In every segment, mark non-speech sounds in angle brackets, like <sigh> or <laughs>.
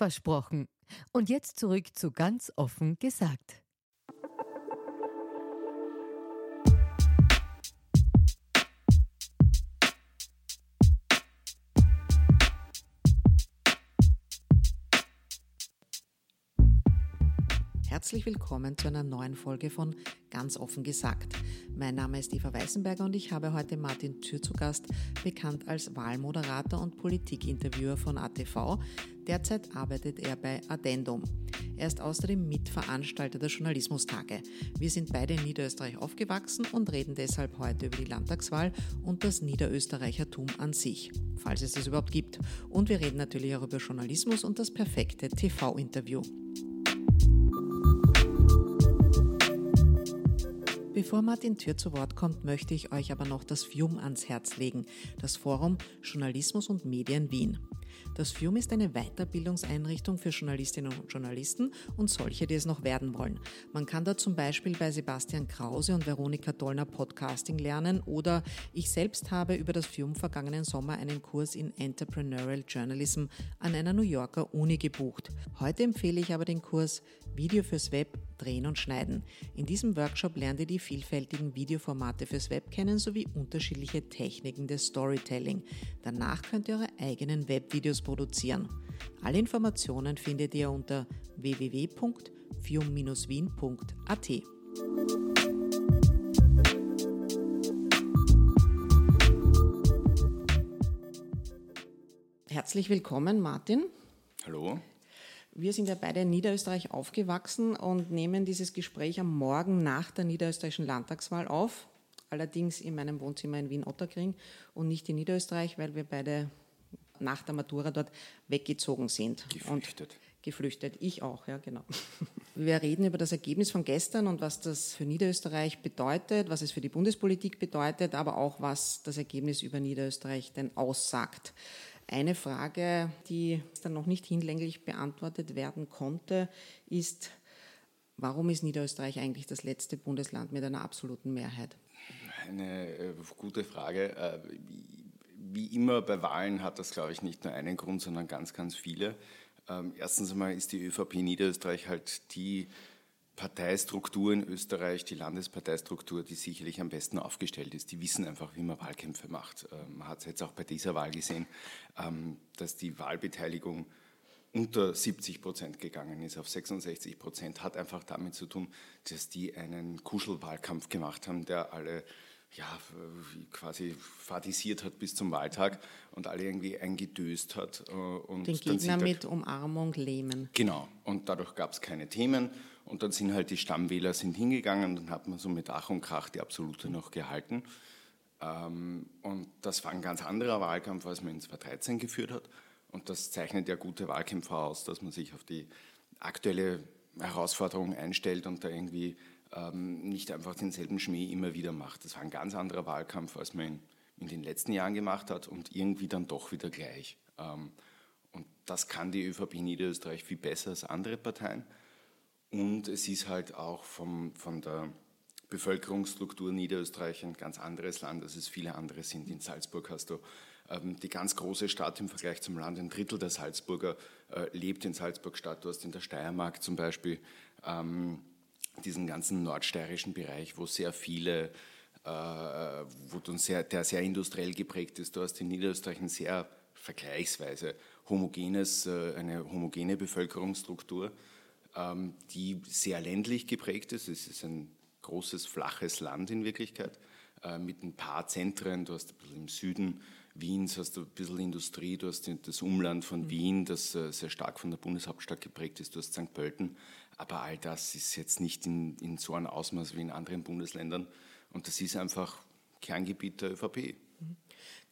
Versprochen. Und jetzt zurück zu ganz offen gesagt. Herzlich willkommen zu einer neuen Folge von Ganz offen gesagt. Mein Name ist Eva Weißenberger und ich habe heute Martin Thür zu Gast, bekannt als Wahlmoderator und Politikinterviewer von ATV. Derzeit arbeitet er bei Addendum. Er ist außerdem Mitveranstalter der Journalismustage. Wir sind beide in Niederösterreich aufgewachsen und reden deshalb heute über die Landtagswahl und das Niederösterreichertum an sich, falls es das überhaupt gibt. Und wir reden natürlich auch über Journalismus und das perfekte TV-Interview. Bevor Martin Tür zu Wort kommt, möchte ich euch aber noch das FIUM ans Herz legen, das Forum Journalismus und Medien Wien. Das FIUM ist eine Weiterbildungseinrichtung für Journalistinnen und Journalisten und solche, die es noch werden wollen. Man kann da zum Beispiel bei Sebastian Krause und Veronika Dollner Podcasting lernen oder ich selbst habe über das FIUM vergangenen Sommer einen Kurs in Entrepreneurial Journalism an einer New Yorker Uni gebucht. Heute empfehle ich aber den Kurs Video fürs Web drehen und schneiden. In diesem Workshop lernt ihr die vielfältigen Videoformate fürs Web kennen sowie unterschiedliche Techniken des Storytelling. Danach könnt ihr eure eigenen Webvideos produzieren. Alle Informationen findet ihr unter www.fium-wien.at. Herzlich willkommen, Martin. Hallo. Wir sind ja beide in Niederösterreich aufgewachsen und nehmen dieses Gespräch am Morgen nach der niederösterreichischen Landtagswahl auf. Allerdings in meinem Wohnzimmer in Wien-Otterkring und nicht in Niederösterreich, weil wir beide nach der Matura dort weggezogen sind. Geflüchtet. Und geflüchtet. Ich auch, ja, genau. <laughs> Wir reden über das Ergebnis von gestern und was das für Niederösterreich bedeutet, was es für die Bundespolitik bedeutet, aber auch was das Ergebnis über Niederösterreich denn aussagt. Eine Frage, die dann noch nicht hinlänglich beantwortet werden konnte, ist, warum ist Niederösterreich eigentlich das letzte Bundesland mit einer absoluten Mehrheit? Eine äh, gute Frage. Äh, wie immer bei Wahlen hat das, glaube ich, nicht nur einen Grund, sondern ganz, ganz viele. Ähm, erstens einmal ist die ÖVP Niederösterreich halt die Parteistruktur in Österreich, die Landesparteistruktur, die sicherlich am besten aufgestellt ist. Die wissen einfach, wie man Wahlkämpfe macht. Ähm, man hat es jetzt auch bei dieser Wahl gesehen, ähm, dass die Wahlbeteiligung unter 70 Prozent gegangen ist auf 66 Prozent, hat einfach damit zu tun, dass die einen Kuschelwahlkampf gemacht haben, der alle ja, quasi fadisiert hat bis zum Wahltag und alle irgendwie eingedöst hat. Äh, und Den Gegner mit Umarmung lähmen. Genau, und dadurch gab es keine Themen und dann sind halt die Stammwähler sind hingegangen, dann hat man so mit Ach und Krach die Absolute noch gehalten. Ähm, und das war ein ganz anderer Wahlkampf, als man in 2013 geführt hat. Und das zeichnet ja gute Wahlkämpfer aus, dass man sich auf die aktuelle Herausforderung einstellt und da irgendwie ähm, nicht einfach denselben Schmäh immer wieder macht. Das war ein ganz anderer Wahlkampf, als man ihn in den letzten Jahren gemacht hat und irgendwie dann doch wieder gleich. Ähm, und das kann die ÖVP Niederösterreich viel besser als andere Parteien. Und es ist halt auch vom, von der Bevölkerungsstruktur Niederösterreich ein ganz anderes Land, als es viele andere sind. In Salzburg hast du ähm, die ganz große Stadt im Vergleich zum Land. Ein Drittel der Salzburger äh, lebt in Salzburg-Stadt. Du hast in der Steiermark zum Beispiel ähm, diesen ganzen nordsteirischen Bereich, wo sehr viele, äh, wo sehr, der sehr industriell geprägt ist. Du hast in Niederösterreich ein sehr vergleichsweise homogenes, äh, eine homogene Bevölkerungsstruktur die sehr ländlich geprägt ist. Es ist ein großes, flaches Land in Wirklichkeit, äh, mit ein paar Zentren. Du hast ein bisschen im Süden Wiens, hast du ein bisschen Industrie, du hast das Umland von mhm. Wien, das äh, sehr stark von der Bundeshauptstadt geprägt ist, du hast St. Pölten. Aber all das ist jetzt nicht in, in so einem Ausmaß wie in anderen Bundesländern. Und das ist einfach Kerngebiet der ÖVP. Mhm.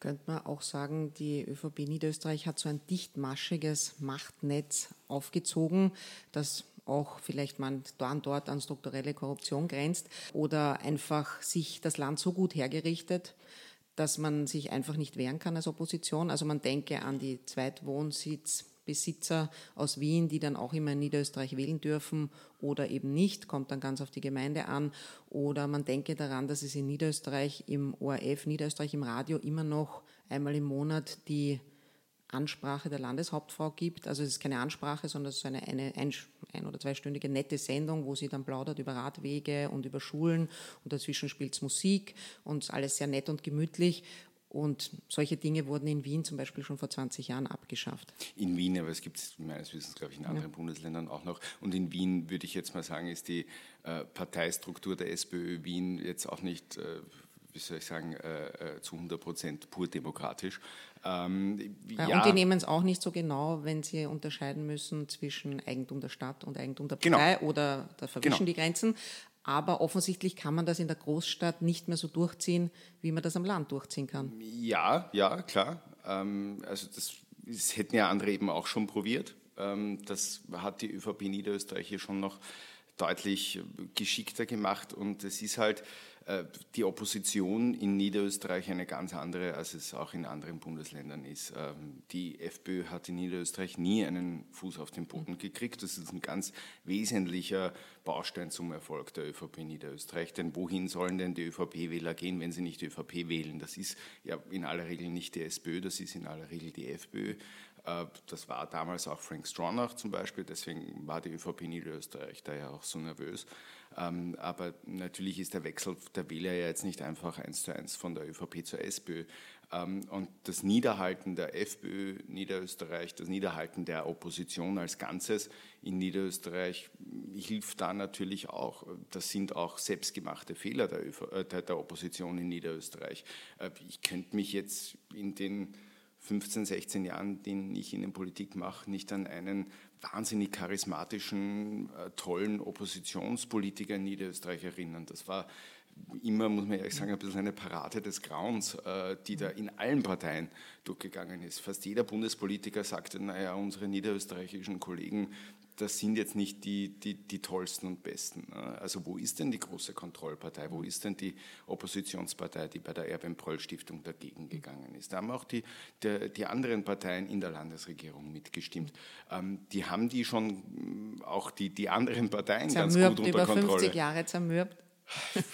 Könnte man auch sagen, die ÖVP Niederösterreich hat so ein dichtmaschiges Machtnetz aufgezogen, das auch vielleicht man dann dort an strukturelle Korruption grenzt oder einfach sich das Land so gut hergerichtet, dass man sich einfach nicht wehren kann als Opposition. Also man denke an die Zweitwohnsitzbesitzer aus Wien, die dann auch immer in Niederösterreich wählen dürfen oder eben nicht, kommt dann ganz auf die Gemeinde an. Oder man denke daran, dass es in Niederösterreich im ORF, Niederösterreich im Radio immer noch einmal im Monat die Ansprache der Landeshauptfrau gibt. Also es ist keine Ansprache, sondern es ist eine, eine ein, ein- oder zweistündige nette Sendung, wo sie dann plaudert über Radwege und über Schulen und dazwischen spielt es Musik und alles sehr nett und gemütlich. Und solche Dinge wurden in Wien zum Beispiel schon vor 20 Jahren abgeschafft. In Wien, aber es gibt es meines Wissens, glaube ich, in anderen ja. Bundesländern auch noch. Und in Wien, würde ich jetzt mal sagen, ist die äh, Parteistruktur der SPÖ Wien jetzt auch nicht, äh, wie soll ich sagen, äh, äh zu 100 Prozent pur demokratisch. Ähm, ja. Und die nehmen es auch nicht so genau, wenn sie unterscheiden müssen zwischen Eigentum der Stadt und Eigentum der genau. Partei genau. oder da verwischen genau. die Grenzen. Aber offensichtlich kann man das in der Großstadt nicht mehr so durchziehen, wie man das am Land durchziehen kann. Ja, ja, klar. Ähm, also das, das hätten ja andere eben auch schon probiert. Ähm, das hat die ÖVP Niederösterreich hier schon noch deutlich geschickter gemacht und es ist halt die Opposition in Niederösterreich eine ganz andere, als es auch in anderen Bundesländern ist. Ähm, die FPÖ hat in Niederösterreich nie einen Fuß auf den Boden gekriegt. Das ist ein ganz wesentlicher Baustein zum Erfolg der ÖVP in Niederösterreich. Denn wohin sollen denn die ÖVP-Wähler gehen, wenn sie nicht die ÖVP wählen? Das ist ja in aller Regel nicht die SPÖ, das ist in aller Regel die FPÖ. Äh, das war damals auch Frank Stronach zum Beispiel, deswegen war die ÖVP Niederösterreich da ja auch so nervös. Ähm, aber natürlich ist der Wechsel der Wähler ja jetzt nicht einfach eins zu eins von der ÖVP zur SPÖ. Ähm, und das Niederhalten der FPÖ Niederösterreich, das Niederhalten der Opposition als Ganzes in Niederösterreich hilft da natürlich auch. Das sind auch selbstgemachte Fehler der, ÖV, äh, der Opposition in Niederösterreich. Äh, ich könnte mich jetzt in den 15, 16 Jahren, den ich in der Politik mache, nicht an einen wahnsinnig charismatischen, äh, tollen Oppositionspolitiker in Niederösterreich erinnern. Das war immer, muss man ehrlich sagen, ein bisschen eine Parade des Grauens, äh, die da in allen Parteien durchgegangen ist. Fast jeder Bundespolitiker sagte, naja, unsere niederösterreichischen Kollegen, das sind jetzt nicht die, die, die tollsten und besten. Ne? Also wo ist denn die große Kontrollpartei? Wo ist denn die Oppositionspartei, die bei der Erwin-Pröll-Stiftung dagegen gegangen ist? Da haben auch die, die, die anderen Parteien in der Landesregierung mitgestimmt. Ähm, die haben die schon, auch die, die anderen Parteien zermürbt, ganz gut unter über Kontrolle. 50 Jahre zermürbt.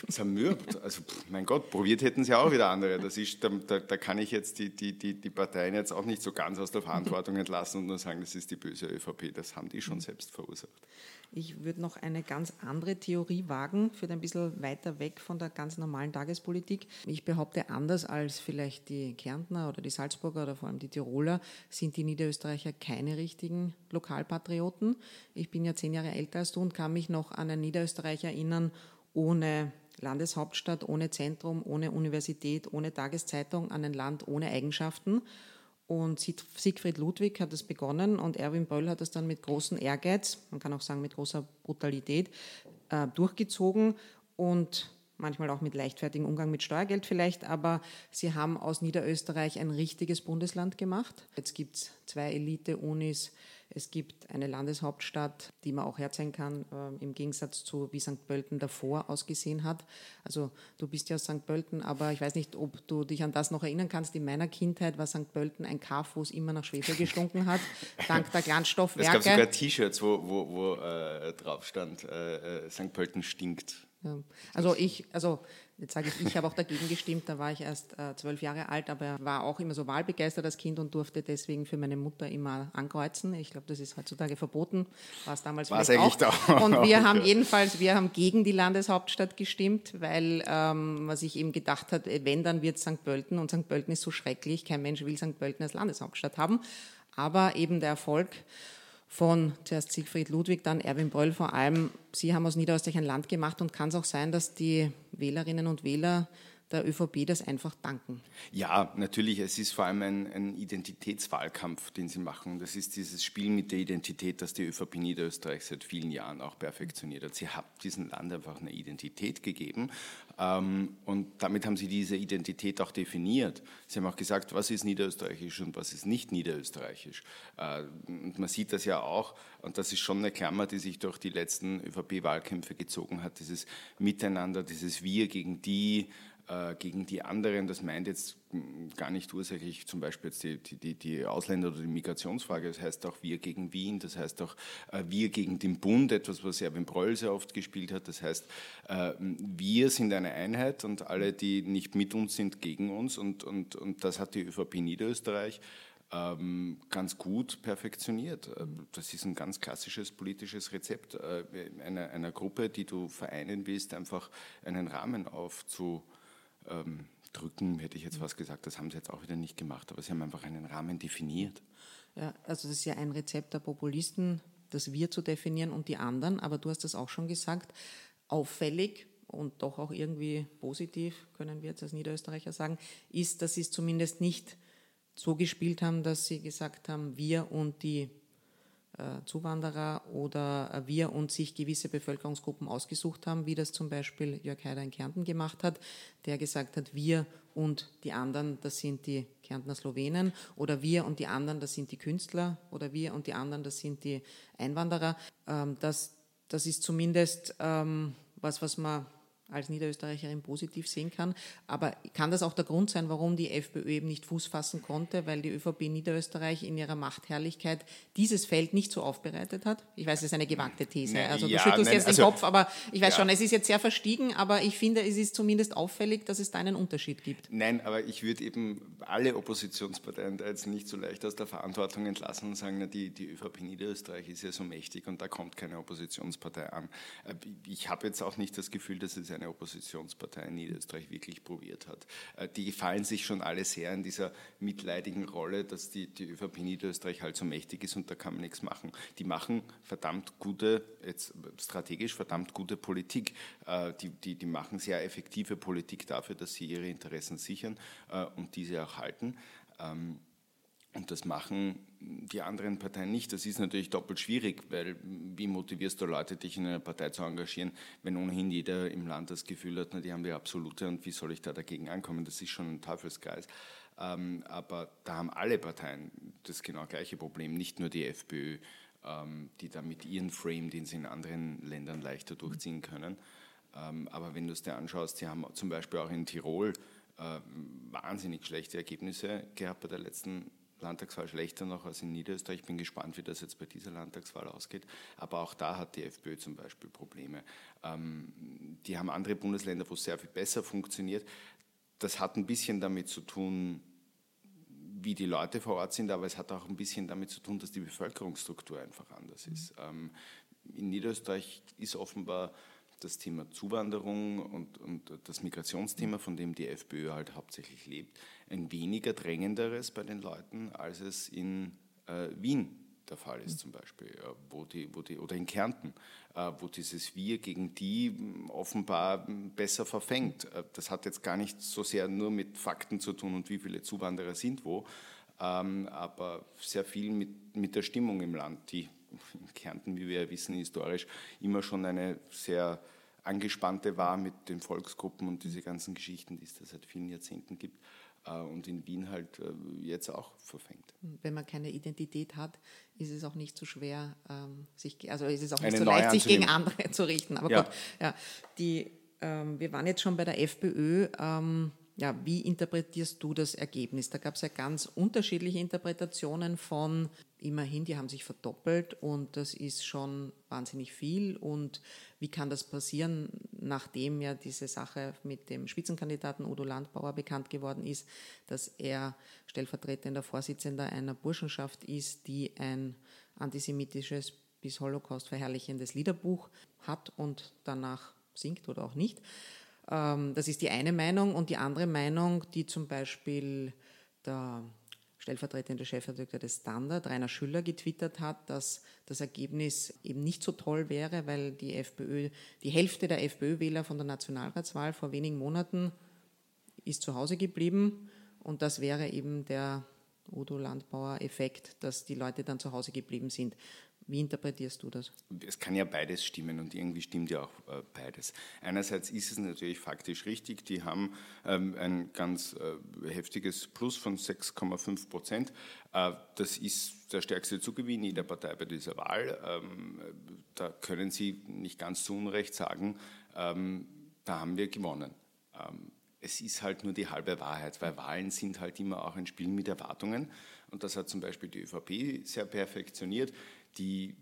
Zermürbt. Also, mein Gott, probiert hätten sie auch wieder andere. Das ist, da, da, da kann ich jetzt die, die, die, die Parteien jetzt auch nicht so ganz aus der Verantwortung entlassen und nur sagen, das ist die böse ÖVP. Das haben die schon selbst verursacht. Ich würde noch eine ganz andere Theorie wagen, für ein bisschen weiter weg von der ganz normalen Tagespolitik. Ich behaupte, anders als vielleicht die Kärntner oder die Salzburger oder vor allem die Tiroler, sind die Niederösterreicher keine richtigen Lokalpatrioten. Ich bin ja zehn Jahre älter als du und kann mich noch an einen Niederösterreicher erinnern, ohne Landeshauptstadt, ohne Zentrum, ohne Universität, ohne Tageszeitung, an ein Land ohne Eigenschaften. Und Siegfried Ludwig hat das begonnen und Erwin Böll hat das dann mit großem Ehrgeiz, man kann auch sagen mit großer Brutalität, äh, durchgezogen und manchmal auch mit leichtfertigem Umgang mit Steuergeld vielleicht, aber sie haben aus Niederösterreich ein richtiges Bundesland gemacht. Jetzt gibt es zwei Elite-Unis, es gibt eine Landeshauptstadt, die man auch herzeigen kann, äh, im Gegensatz zu wie St. Pölten davor ausgesehen hat. Also du bist ja aus St. Pölten, aber ich weiß nicht, ob du dich an das noch erinnern kannst. In meiner Kindheit war St. Pölten ein Kaff, wo es immer nach Schwefel gestunken hat, <laughs> dank der Glanzstoffwerke. Es gab sogar T-Shirts, wo, wo, wo äh, drauf stand, äh, äh St. Pölten stinkt. Ja. Also ich, also jetzt sage ich, ich habe auch dagegen gestimmt, da war ich erst äh, zwölf Jahre alt, aber war auch immer so wahlbegeistert als Kind und durfte deswegen für meine Mutter immer ankreuzen. Ich glaube, das ist heutzutage verboten, war es damals War's vielleicht auch. <laughs> Und wir haben jedenfalls, wir haben gegen die Landeshauptstadt gestimmt, weil, ähm, was ich eben gedacht habe, wenn, dann wird St. Pölten und St. Pölten ist so schrecklich, kein Mensch will St. Pölten als Landeshauptstadt haben. Aber eben der Erfolg von zuerst Siegfried Ludwig, dann Erwin Bröll vor allem. Sie haben aus Niederösterreich ein Land gemacht und kann es auch sein, dass die Wählerinnen und Wähler der ÖVP das einfach danken? Ja, natürlich. Es ist vor allem ein, ein, Identitätswahlkampf, den sie machen. Das ist dieses Spiel mit der Identität, das die ÖVP Niederösterreich seit vielen Jahren auch perfektioniert hat. Sie hat diesem Land einfach eine Identität gegeben ähm, und damit haben sie diese Identität auch definiert. Sie haben auch gesagt, was ist niederösterreichisch und was ist nicht niederösterreichisch. Äh, und man sieht das ja auch, und das ist schon eine Klammer, die sich durch die letzten ÖVP-Wahlkämpfe gezogen hat, dieses Miteinander, dieses Wir gegen die, gegen die anderen. Das meint jetzt gar nicht ursächlich zum Beispiel jetzt die, die, die Ausländer- oder die Migrationsfrage. Das heißt auch wir gegen Wien, das heißt auch äh, wir gegen den Bund, etwas, was Erwin Broll sehr oft gespielt hat. Das heißt, äh, wir sind eine Einheit und alle, die nicht mit uns sind, gegen uns. Und, und, und das hat die ÖVP Niederösterreich ähm, ganz gut perfektioniert. Das ist ein ganz klassisches politisches Rezept einer, einer Gruppe, die du vereinen willst, einfach einen Rahmen aufzu ähm, drücken, hätte ich jetzt fast gesagt. Das haben sie jetzt auch wieder nicht gemacht, aber sie haben einfach einen Rahmen definiert. Ja, also das ist ja ein Rezept der Populisten, das Wir zu definieren und die anderen, aber du hast das auch schon gesagt, auffällig und doch auch irgendwie positiv, können wir jetzt als Niederösterreicher sagen, ist, dass sie es zumindest nicht so gespielt haben, dass sie gesagt haben, wir und die Zuwanderer oder äh, wir und sich gewisse Bevölkerungsgruppen ausgesucht haben, wie das zum Beispiel Jörg Haider in Kärnten gemacht hat, der gesagt hat, wir und die anderen, das sind die Kärntner Slowenen oder wir und die anderen, das sind die Künstler oder wir und die anderen, das sind die Einwanderer. Ähm, das, das ist zumindest ähm, was, was man als Niederösterreicherin positiv sehen kann. Aber kann das auch der Grund sein, warum die FPÖ eben nicht Fuß fassen konnte, weil die ÖVP Niederösterreich in ihrer Machtherrlichkeit dieses Feld nicht so aufbereitet hat? Ich weiß, es ist eine gewagte These. Also du schüttelst nein, jetzt also, den Kopf, aber ich weiß ja. schon, es ist jetzt sehr verstiegen, aber ich finde, es ist zumindest auffällig, dass es da einen Unterschied gibt. Nein, aber ich würde eben alle Oppositionsparteien da jetzt nicht so leicht aus der Verantwortung entlassen und sagen, na, die, die ÖVP Niederösterreich ist ja so mächtig und da kommt keine Oppositionspartei an. Äh, ich habe jetzt auch nicht das Gefühl, dass es eine Oppositionspartei in Niederösterreich wirklich probiert hat. Äh, die gefallen sich schon alle sehr in dieser mitleidigen Rolle, dass die, die ÖVP Niederösterreich halt so mächtig ist und da kann man nichts machen. Die machen verdammt gute, jetzt strategisch verdammt gute Politik. Äh, die, die, die machen sehr effektive Politik dafür, dass sie ihre Interessen sichern äh, und diese auch halten. Und das machen die anderen Parteien nicht. Das ist natürlich doppelt schwierig, weil wie motivierst du Leute, dich in einer Partei zu engagieren, wenn ohnehin jeder im Land das Gefühl hat, na, die haben die absolute und wie soll ich da dagegen ankommen? Das ist schon ein Teufelskreis. Ähm, aber da haben alle Parteien das genau gleiche Problem, nicht nur die FPÖ, ähm, die da mit ihren Frame, den sie in anderen Ländern leichter durchziehen können. Ähm, aber wenn du es dir anschaust, sie haben zum Beispiel auch in Tirol äh, wahnsinnig schlechte Ergebnisse gehabt bei der letzten Landtagswahl schlechter noch als in Niederösterreich. Ich bin gespannt, wie das jetzt bei dieser Landtagswahl ausgeht. Aber auch da hat die FPÖ zum Beispiel Probleme. Ähm, die haben andere Bundesländer, wo es sehr viel besser funktioniert. Das hat ein bisschen damit zu tun, wie die Leute vor Ort sind, aber es hat auch ein bisschen damit zu tun, dass die Bevölkerungsstruktur einfach anders ist. Ähm, in Niederösterreich ist offenbar das Thema Zuwanderung und, und das Migrationsthema, von dem die FPÖ halt hauptsächlich lebt, ein weniger drängenderes bei den Leuten, als es in äh, Wien der Fall ist zum Beispiel, äh, wo die, wo die, oder in Kärnten, äh, wo dieses Wir gegen die offenbar besser verfängt. Äh, das hat jetzt gar nicht so sehr nur mit Fakten zu tun und wie viele Zuwanderer sind wo, ähm, aber sehr viel mit, mit der Stimmung im Land, die in Kärnten, wie wir ja wissen, historisch immer schon eine sehr angespannte war mit den Volksgruppen und diese ganzen Geschichten, die es da seit vielen Jahrzehnten gibt äh, und in Wien halt äh, jetzt auch verfängt. Wenn man keine Identität hat, ist es auch nicht so schwer, ähm, sich, also ist es auch nicht Eine so leicht, sich gegen andere <laughs> zu richten. Aber ja. gut, ja, die, ähm, wir waren jetzt schon bei der FPÖ. Ähm, ja, wie interpretierst du das Ergebnis? Da gab es ja ganz unterschiedliche Interpretationen von, immerhin, die haben sich verdoppelt und das ist schon wahnsinnig viel. Und wie kann das passieren, nachdem ja diese Sache mit dem Spitzenkandidaten Udo Landbauer bekannt geworden ist, dass er stellvertretender Vorsitzender einer Burschenschaft ist, die ein antisemitisches bis Holocaust verherrlichendes Liederbuch hat und danach singt oder auch nicht. Ähm, das ist die eine Meinung. Und die andere Meinung, die zum Beispiel der stellvertretende Chefredakteur des Standard, Rainer Schüller, getwittert hat, dass das Ergebnis eben nicht so toll wäre, weil die FPÖ, die Hälfte der FPÖ-Wähler von der Nationalratswahl vor wenigen Monaten ist zu Hause geblieben und das wäre eben der Udo Landbauer-Effekt, dass die Leute dann zu Hause geblieben sind. Wie interpretierst du das? Es kann ja beides stimmen und irgendwie stimmt ja auch äh, beides. Einerseits ist es natürlich faktisch richtig, die haben ähm, ein ganz äh, heftiges Plus von 6,5 Prozent. Äh, das ist der stärkste Zugewinn jeder Partei bei dieser Wahl. Ähm, da können Sie nicht ganz zu Unrecht sagen, ähm, da haben wir gewonnen. Es ist halt nur die halbe Wahrheit, weil Wahlen sind halt immer auch ein Spiel mit Erwartungen. Und das hat zum Beispiel die ÖVP sehr perfektioniert die,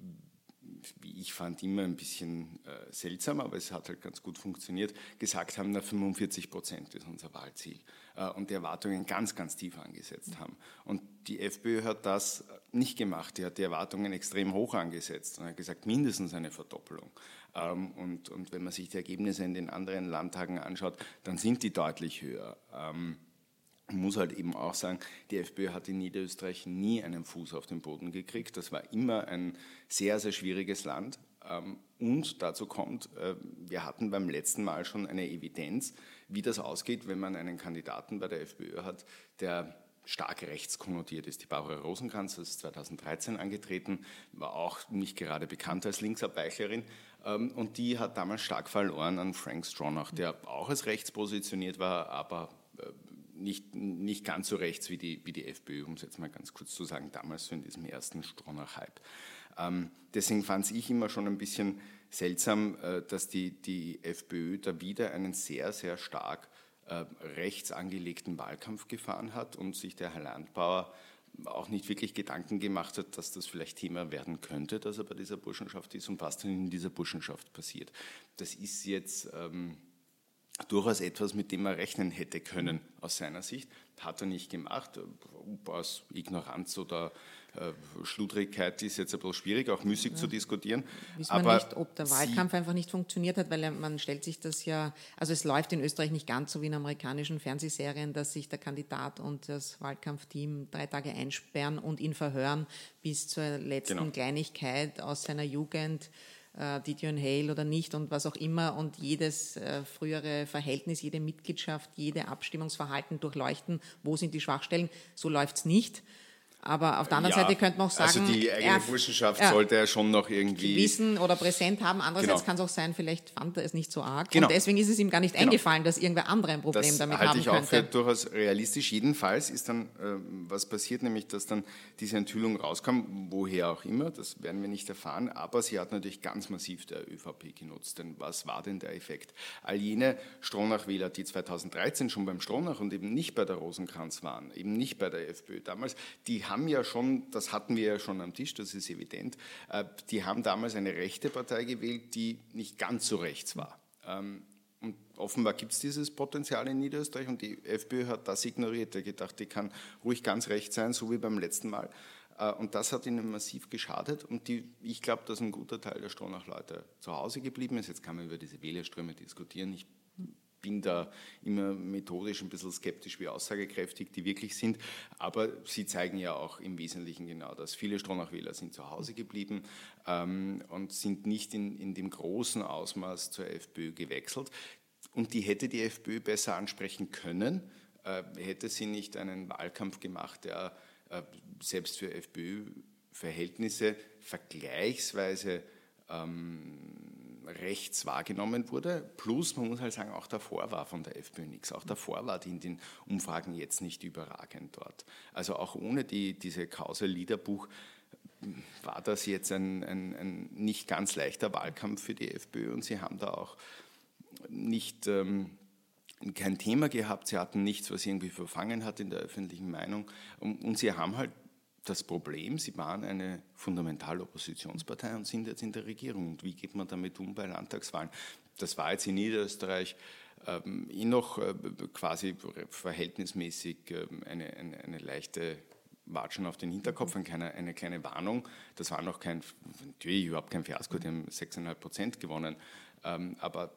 wie ich fand, immer ein bisschen äh, seltsam, aber es hat halt ganz gut funktioniert, gesagt haben, na 45 Prozent ist unser Wahlziel äh, und die Erwartungen ganz, ganz tief angesetzt haben. Und die FPÖ hat das nicht gemacht, die hat die Erwartungen extrem hoch angesetzt und hat gesagt, mindestens eine Verdoppelung. Ähm, und, und wenn man sich die Ergebnisse in den anderen Landtagen anschaut, dann sind die deutlich höher. Ähm, muss halt eben auch sagen, die FPÖ hat in Niederösterreich nie einen Fuß auf den Boden gekriegt. Das war immer ein sehr, sehr schwieriges Land. Ähm, und dazu kommt, äh, wir hatten beim letzten Mal schon eine Evidenz, wie das ausgeht, wenn man einen Kandidaten bei der FPÖ hat, der stark rechts konnotiert ist. Die Barbara Rosenkranz ist 2013 angetreten, war auch nicht gerade bekannt als Linksabweichlerin. Ähm, und die hat damals stark verloren an Frank Stronach, der auch als rechts positioniert war, aber äh, nicht, nicht ganz so rechts wie die, wie die FPÖ, um es jetzt mal ganz kurz zu sagen, damals so in diesem ersten Stronach-Hype. Ähm, deswegen fand ich immer schon ein bisschen seltsam, äh, dass die, die FPÖ da wieder einen sehr, sehr stark äh, rechts angelegten Wahlkampf gefahren hat und sich der Herr Landbauer auch nicht wirklich Gedanken gemacht hat, dass das vielleicht Thema werden könnte, dass er bei dieser Burschenschaft ist und was denn in dieser Burschenschaft passiert. Das ist jetzt... Ähm, durchaus etwas, mit dem er rechnen hätte können aus seiner Sicht. Hat er nicht gemacht, ob aus Ignoranz oder äh, Schludrigkeit ist jetzt ein bisschen schwierig, auch müßig ja. zu diskutieren. Wissen Aber nicht, ob der Wahlkampf einfach nicht funktioniert hat, weil man stellt sich das ja, also es läuft in Österreich nicht ganz so wie in amerikanischen Fernsehserien, dass sich der Kandidat und das Wahlkampfteam drei Tage einsperren und ihn verhören bis zur letzten genau. Kleinigkeit aus seiner Jugend äh, Didion Hale oder nicht und was auch immer und jedes äh, frühere Verhältnis, jede Mitgliedschaft, jede Abstimmungsverhalten durchleuchten, wo sind die Schwachstellen. So läuft es nicht. Aber auf der anderen ja, Seite könnte man auch sagen, also die eigene Burschenschaft ja, sollte er schon noch irgendwie wissen oder präsent haben. Andererseits genau. kann es auch sein, vielleicht fand er es nicht so arg genau. und deswegen ist es ihm gar nicht genau. eingefallen, dass irgendwer andere ein Problem das damit halte haben ich auch für durchaus realistisch. Jedenfalls ist dann äh, was passiert, nämlich dass dann diese Enthüllung rauskam, woher auch immer. Das werden wir nicht erfahren. Aber sie hat natürlich ganz massiv der ÖVP genutzt. Denn was war denn der Effekt? All jene Stronach-Wähler, die 2013 schon beim Stronach und eben nicht bei der Rosenkranz waren, eben nicht bei der FPÖ damals, die haben ja schon, das hatten wir ja schon am Tisch, das ist evident, äh, die haben damals eine rechte Partei gewählt, die nicht ganz so rechts war. Ähm, und offenbar gibt es dieses Potenzial in Niederösterreich und die FPÖ hat das ignoriert. Er gedacht, die kann ruhig ganz rechts sein, so wie beim letzten Mal. Äh, und das hat ihnen massiv geschadet. Und die, ich glaube, dass ein guter Teil der Stronach-Leute zu Hause geblieben ist. Jetzt kann man über diese Wählerströme diskutieren. Ich bin da immer methodisch ein bisschen skeptisch, wie aussagekräftig die wirklich sind. Aber sie zeigen ja auch im Wesentlichen genau das. Viele Stronach-Wähler sind zu Hause geblieben ähm, und sind nicht in, in dem großen Ausmaß zur FPÖ gewechselt. Und die hätte die FPÖ besser ansprechen können, äh, hätte sie nicht einen Wahlkampf gemacht, der äh, selbst für FPÖ-Verhältnisse vergleichsweise ähm, rechts wahrgenommen wurde. Plus, man muss halt sagen, auch davor war von der FPÖ nichts. Auch davor war die in den Umfragen jetzt nicht überragend dort. Also auch ohne die, diese Kause Liederbuch war das jetzt ein, ein, ein, nicht ganz leichter Wahlkampf für die FPÖ und sie haben da auch nicht ähm, kein Thema gehabt, sie hatten nichts, was irgendwie verfangen hat in der öffentlichen Meinung und, und sie haben halt das Problem, Sie waren eine fundamentale Oppositionspartei und sind jetzt in der Regierung. Und wie geht man damit um bei Landtagswahlen? Das war jetzt in Niederösterreich ähm, eh noch äh, quasi verhältnismäßig äh, eine, eine, eine, leichte Watschen auf den Hinterkopf, eine kleine, eine kleine Warnung. Das war noch kein, natürlich überhaupt kein Fiasko, die haben 6,5 Prozent gewonnen. Ähm, aber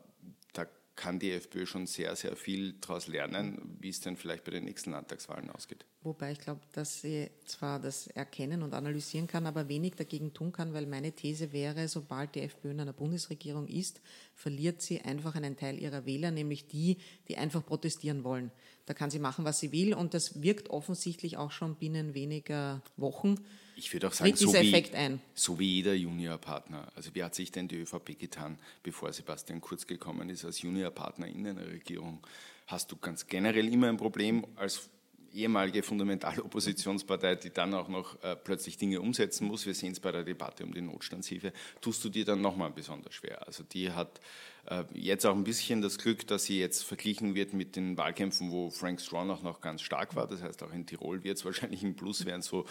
kann die FPÖ schon sehr, sehr viel daraus lernen, wie es denn vielleicht bei den nächsten Landtagswahlen ausgeht. Wobei ich glaube, dass sie zwar das erkennen und analysieren kann, aber wenig dagegen tun kann, weil meine These wäre, sobald die FPÖ in einer Bundesregierung ist, verliert sie einfach einen Teil ihrer Wähler, nämlich die, die einfach protestieren wollen. Da kann sie machen, was sie will und das wirkt offensichtlich auch schon binnen weniger Wochen. Ich würde auch sagen, so wie, so wie, jeder Juniorpartner. Also wie hat sich denn die ÖVP getan, bevor Sebastian Kurz gekommen ist als Juniorpartner in einer Regierung? Hast du ganz generell immer ein Problem als ehemalige Fundamentaloppositionspartei, die dann auch noch äh, plötzlich Dinge umsetzen muss, wir sehen es bei der Debatte um die Notstandshilfe, tust du dir dann nochmal besonders schwer. Also die hat äh, jetzt auch ein bisschen das Glück, dass sie jetzt verglichen wird mit den Wahlkämpfen, wo Frank Strawn auch noch ganz stark war. Das heißt, auch in Tirol wird es wahrscheinlich ein Plus werden, so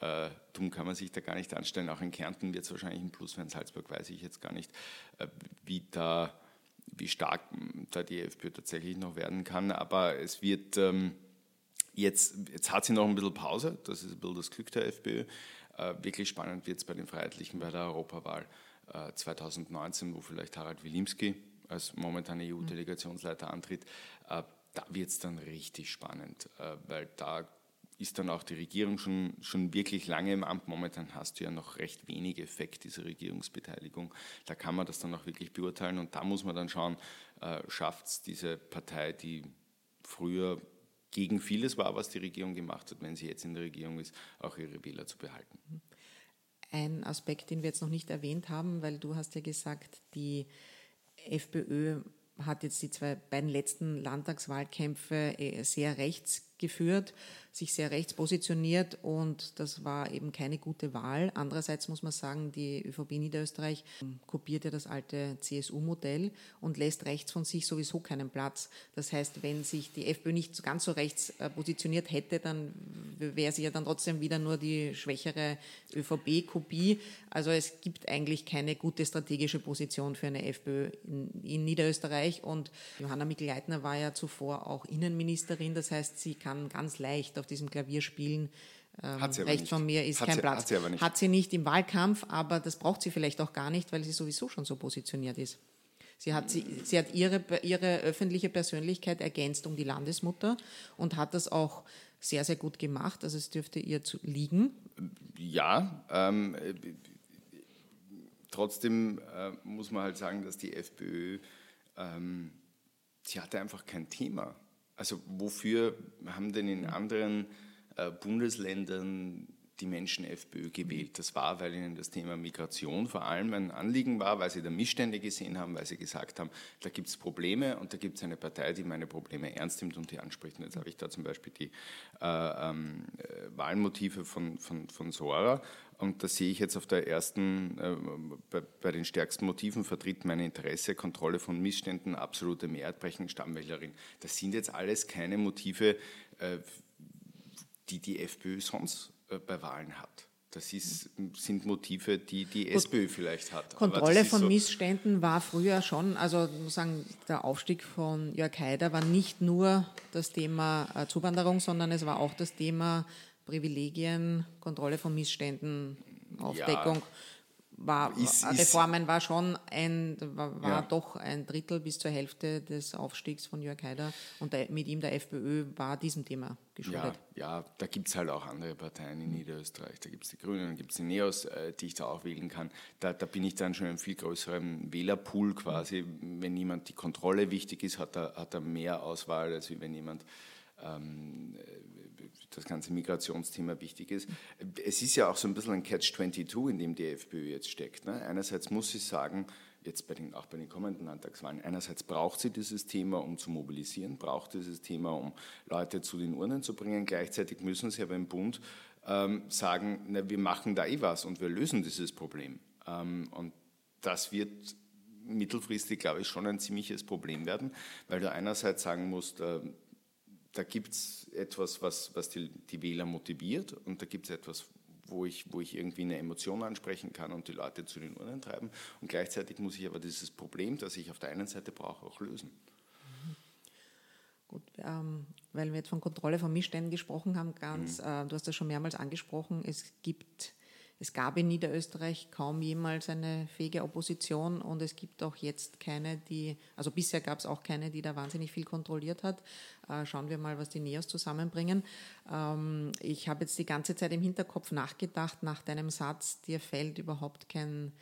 äh, dumm kann man sich da gar nicht anstellen. Auch in Kärnten wird es wahrscheinlich ein Plus werden, Salzburg weiß ich jetzt gar nicht, äh, wie da wie stark da die FPÖ tatsächlich noch werden kann. Aber es wird ähm, Jetzt, jetzt hat sie noch ein bisschen Pause, das ist ein bisschen das Glück der FPÖ. Äh, wirklich spannend wird es bei den Freiheitlichen bei der Europawahl äh, 2019, wo vielleicht Harald Wilimski als momentaner EU-Delegationsleiter antritt. Äh, da wird es dann richtig spannend, äh, weil da ist dann auch die Regierung schon, schon wirklich lange im Amt. Momentan hast du ja noch recht wenig Effekt dieser Regierungsbeteiligung. Da kann man das dann auch wirklich beurteilen und da muss man dann schauen, äh, schafft es diese Partei, die früher gegen vieles war, was die Regierung gemacht hat, wenn sie jetzt in der Regierung ist, auch ihre Wähler zu behalten. Ein Aspekt, den wir jetzt noch nicht erwähnt haben, weil du hast ja gesagt, die FPÖ hat jetzt die zwei beiden letzten Landtagswahlkämpfe äh, sehr rechts geführt, sich sehr rechts positioniert und das war eben keine gute Wahl. Andererseits muss man sagen, die ÖVP Niederösterreich kopiert ja das alte CSU-Modell und lässt rechts von sich sowieso keinen Platz. Das heißt, wenn sich die FPÖ nicht ganz so rechts äh, positioniert hätte, dann wäre sie ja dann trotzdem wieder nur die schwächere ÖVP-Kopie. Also es gibt eigentlich keine gute strategische Position für eine FPÖ in, in Niederösterreich und Johanna Mikl-Leitner war ja zuvor auch Innenministerin, das heißt, sie kann kann ganz leicht auf diesem Klavier spielen. Ähm, hat sie rechts von mir ist hat kein sie, Platz. Hat sie, aber nicht. hat sie nicht im Wahlkampf, aber das braucht sie vielleicht auch gar nicht, weil sie sowieso schon so positioniert ist. Sie hat, sie, sie hat ihre, ihre öffentliche Persönlichkeit ergänzt um die Landesmutter und hat das auch sehr, sehr gut gemacht. Also es dürfte ihr zu liegen. Ja, ähm, trotzdem äh, muss man halt sagen, dass die FPÖ, ähm, sie hatte einfach kein Thema. Also wofür haben denn in anderen äh, Bundesländern die Menschen FPÖ gewählt? Das war, weil ihnen das Thema Migration vor allem ein Anliegen war, weil sie da Missstände gesehen haben, weil sie gesagt haben, da gibt es Probleme und da gibt es eine Partei, die meine Probleme ernst nimmt und die anspricht. Und jetzt habe ich da zum Beispiel die äh, ähm, äh, Wahlmotive von, von, von Sora und da sehe ich jetzt auf der ersten, äh, bei, bei, den stärksten Motiven vertritt mein Interesse, Kontrolle von Missständen, absolute Mehrheitbrechen, Stammwählerin. Das sind jetzt alles keine Motive, äh, die die FPÖ sonst äh, bei Wahlen hat. Das ist, sind Motive, die die SPÖ vielleicht hat. Kontrolle von so Missständen war früher schon, also muss sagen, der Aufstieg von Jörg Haider war nicht nur das Thema äh, Zuwanderung, sondern es war auch das Thema Privilegien, Kontrolle von Missständen, Aufdeckung. Ja, war, ist, Reformen war schon ein, war, war ja. doch ein Drittel bis zur Hälfte des Aufstiegs von Jörg Haider und der, mit ihm der FPÖ war diesem Thema geschuldet. Ja, ja da gibt es halt auch andere Parteien in Niederösterreich. Da gibt es die Grünen, dann gibt es die Neos, äh, die ich da auch wählen kann. Da, da bin ich dann schon im viel größeren Wählerpool quasi. Wenn jemand die Kontrolle wichtig ist, hat er, hat er mehr Auswahl, als wenn jemand ähm, das ganze Migrationsthema wichtig ist. Es ist ja auch so ein bisschen ein Catch-22, in dem die FPÖ jetzt steckt. Ne? Einerseits muss sie sagen, jetzt bei den, auch bei den kommenden Landtagswahlen, einerseits braucht sie dieses Thema, um zu mobilisieren, braucht dieses Thema, um Leute zu den Urnen zu bringen. Gleichzeitig müssen sie aber im Bund ähm, sagen, na, wir machen da eh was und wir lösen dieses Problem. Ähm, und das wird mittelfristig, glaube ich, schon ein ziemliches Problem werden, weil du einerseits sagen musst, äh, da gibt es etwas, was, was die, die, Wähler motiviert und da gibt es etwas, wo ich, wo ich irgendwie eine Emotion ansprechen kann und die Leute zu den Urnen treiben. Und gleichzeitig muss ich aber dieses Problem, das ich auf der einen Seite brauche, auch lösen. Gut, ähm, weil wir jetzt von Kontrolle von Missständen gesprochen haben, ganz, mhm. äh, du hast das schon mehrmals angesprochen, es gibt es gab in Niederösterreich kaum jemals eine fähige Opposition und es gibt auch jetzt keine, die, also bisher gab es auch keine, die da wahnsinnig viel kontrolliert hat. Äh, schauen wir mal, was die NEOS zusammenbringen. Ähm, ich habe jetzt die ganze Zeit im Hinterkopf nachgedacht nach deinem Satz, dir fällt überhaupt kein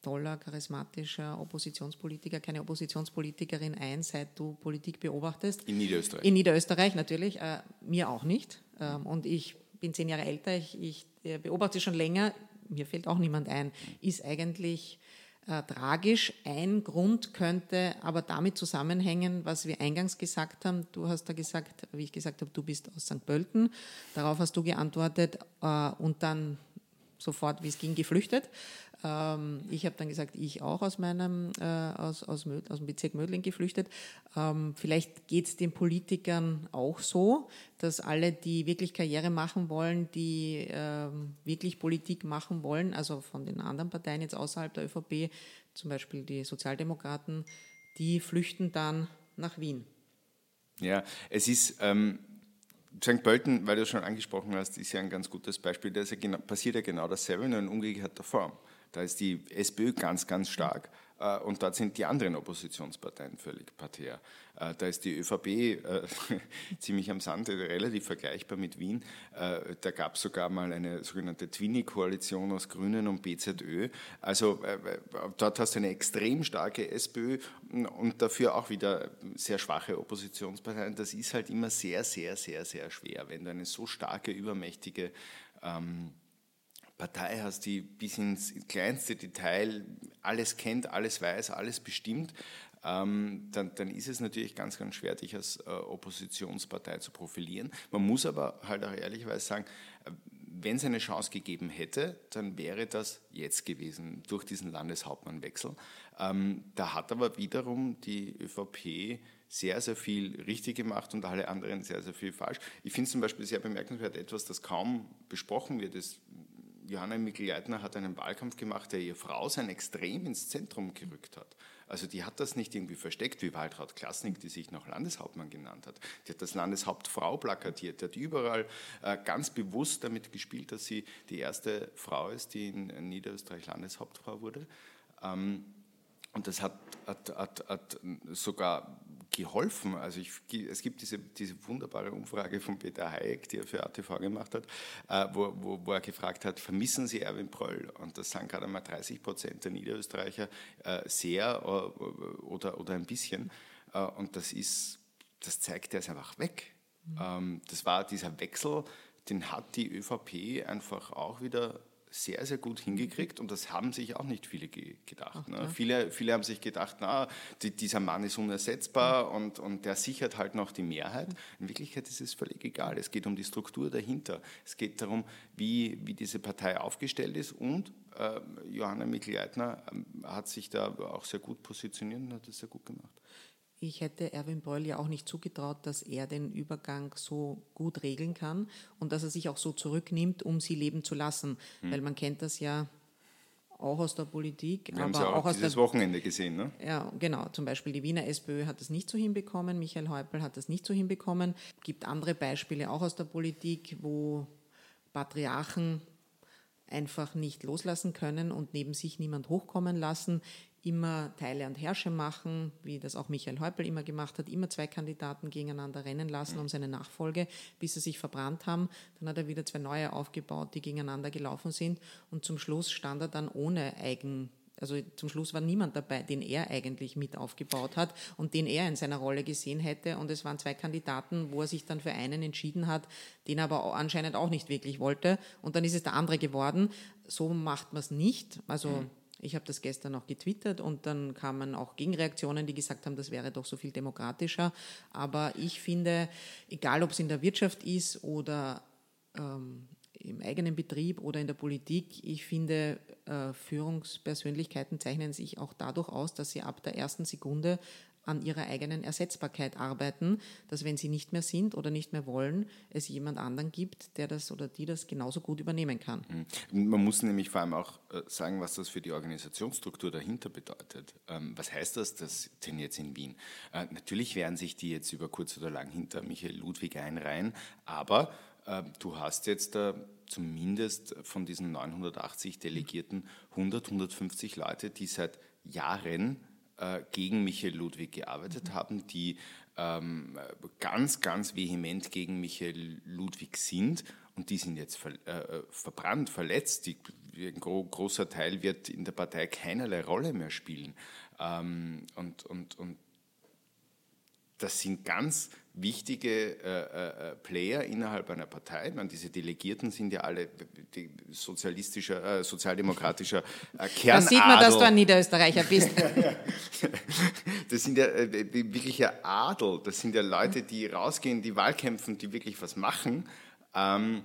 toller, charismatischer Oppositionspolitiker, keine Oppositionspolitikerin ein, seit du Politik beobachtest. In Niederösterreich. In Niederösterreich natürlich, äh, mir auch nicht. Ähm, und ich bin zehn Jahre älter, ich, ich äh, beobachte schon länger, mir fällt auch niemand ein, ist eigentlich äh, tragisch. Ein Grund könnte aber damit zusammenhängen, was wir eingangs gesagt haben. Du hast da gesagt, wie ich gesagt habe, du bist aus St. Pölten. Darauf hast du geantwortet äh, und dann sofort, wie es ging, geflüchtet. Ähm, ich habe dann gesagt, ich auch aus meinem, äh, aus, aus, aus dem Bezirk Mödling geflüchtet. Ähm, vielleicht geht es den Politikern auch so, dass alle, die wirklich Karriere machen wollen, die ähm, wirklich Politik machen wollen, also von den anderen Parteien jetzt außerhalb der ÖVP, zum Beispiel die Sozialdemokraten, die flüchten dann nach Wien. Ja, es ist, ähm, St. Pölten, weil du es schon angesprochen hast, ist ja ein ganz gutes Beispiel. Da ja genau, passiert ja genau dasselbe, nur in umgekehrter Form. Da ist die SPÖ ganz, ganz stark äh, und dort sind die anderen Oppositionsparteien völlig partär. Äh, da ist die ÖVP äh, <laughs> ziemlich am Sand, relativ vergleichbar mit Wien. Da gab es sogar mal eine sogenannte Twinny-Koalition aus Grünen und BZÖ. Also dort hast du eine extrem starke SPÖ und dafür auch wieder sehr schwache Oppositionsparteien. Das ist halt immer sehr, sehr, sehr, sehr schwer, wenn du eine so starke, übermächtige ähm, Partei hast, die bis ins kleinste Detail alles kennt, alles weiß, alles bestimmt, ähm, dann, dann, ist es natürlich ganz, ganz schwer, dich als äh, Oppositionspartei zu profilieren. Man muss aber halt auch ehrlicherweise sagen, äh, wenn es eine Chance gegeben hätte, dann wäre das jetzt gewesen durch diesen Landeshauptmannwechsel. Ähm, da hat aber wiederum die ÖVP sehr, sehr viel richtig gemacht und alle anderen sehr, sehr viel falsch. Ich finde zum Beispiel sehr bemerkenswert etwas, das kaum besprochen wird, ist Johanna Mikl-Leitner hat einen Wahlkampf gemacht, der ihre Frau sein extrem ins Zentrum gerückt hat. Also die hat das nicht irgendwie versteckt wie Waltraud Klasnik, die sich noch Landeshauptmann genannt hat. Die hat das Landeshauptfrau plakatiert. Die hat überall äh, ganz bewusst damit gespielt, dass sie die erste Frau ist, die in Niederösterreich Landeshauptfrau wurde. Ähm, und das hat, hat, hat, hat sogar geholfen. Also ich, es gibt diese, diese wunderbare Umfrage von Peter Hayek, die er für ATV gemacht hat, äh, wo, wo, wo, er gefragt hat, vermissen Sie Erwin Pröll? Und das sagen gerade mal 30 Prozent der Niederösterreicher äh, sehr äh, oder, oder ein bisschen. Äh, und das ist, das zeigt, er ist einfach weg. Mhm. Ähm, das war dieser Wechsel, den hat die ÖVP einfach auch wieder sehr, sehr gut hingekriegt und das haben sich auch nicht viele ge gedacht. Ne? Viele, viele haben sich gedacht, na, die, dieser Mann ist unersetzbar und, und der sichert halt noch die Mehrheit. In Wirklichkeit ist es völlig egal. Es geht um die Struktur dahinter. Es geht darum, wie, wie diese Partei aufgestellt ist und äh, Johanna Mikl-Leitner äh, hat sich da auch sehr gut positioniert und hat das sehr gut gemacht. Ich hätte Erwin Beul ja auch nicht zugetraut, dass er den Übergang so gut regeln kann und dass er sich auch so zurücknimmt, um sie leben zu lassen. Hm. Weil man kennt das ja auch aus der Politik. Wir haben es ja auch, auch aus dieses der, Wochenende gesehen. Ne? Ja, genau. Zum Beispiel die Wiener SPÖ hat das nicht so hinbekommen, Michael Häupl hat das nicht so hinbekommen. Es gibt andere Beispiele auch aus der Politik, wo Patriarchen einfach nicht loslassen können und neben sich niemand hochkommen lassen immer Teile und Herrsche machen, wie das auch Michael Häupl immer gemacht hat, immer zwei Kandidaten gegeneinander rennen lassen um seine Nachfolge, bis sie sich verbrannt haben. Dann hat er wieder zwei neue aufgebaut, die gegeneinander gelaufen sind und zum Schluss stand er dann ohne Eigen also zum Schluss war niemand dabei, den er eigentlich mit aufgebaut hat und den er in seiner Rolle gesehen hätte. Und es waren zwei Kandidaten, wo er sich dann für einen entschieden hat, den er aber anscheinend auch nicht wirklich wollte. Und dann ist es der andere geworden. So macht man es nicht. Also mhm. Ich habe das gestern auch getwittert und dann kamen auch Gegenreaktionen, die gesagt haben, das wäre doch so viel demokratischer. Aber ich finde, egal ob es in der Wirtschaft ist oder ähm, im eigenen Betrieb oder in der Politik, ich finde, äh, Führungspersönlichkeiten zeichnen sich auch dadurch aus, dass sie ab der ersten Sekunde an ihrer eigenen Ersetzbarkeit arbeiten, dass wenn sie nicht mehr sind oder nicht mehr wollen, es jemand anderen gibt, der das oder die das genauso gut übernehmen kann. Mhm. Man muss nämlich vor allem auch äh, sagen, was das für die Organisationsstruktur dahinter bedeutet. Ähm, was heißt das, das denn jetzt in Wien? Äh, natürlich werden sich die jetzt über kurz oder lang hinter Michael Ludwig einreihen, aber äh, du hast jetzt äh, zumindest von diesen 980 Delegierten 100, 150 Leute, die seit Jahren äh, gegen Michael Ludwig gearbeitet mhm. haben, die ähm, ganz, ganz vehement gegen Michael Ludwig sind und die sind jetzt ver, äh, verbrannt, verletzt. Die, ein gro großer Teil wird in der Partei keinerlei Rolle mehr spielen. Ähm, und, und, und das sind ganz wichtige äh, äh, Player innerhalb einer Partei. Meine, diese Delegierten sind ja alle sozialistischer, äh, sozialdemokratischer äh, Kernadel. <laughs> Da sieht man, dass du ein Niederösterreicher bist. <laughs> das sind ja äh, wirklicher Adel. Das sind ja Leute, die rausgehen, die Wahlkämpfen, die wirklich was machen. Ähm,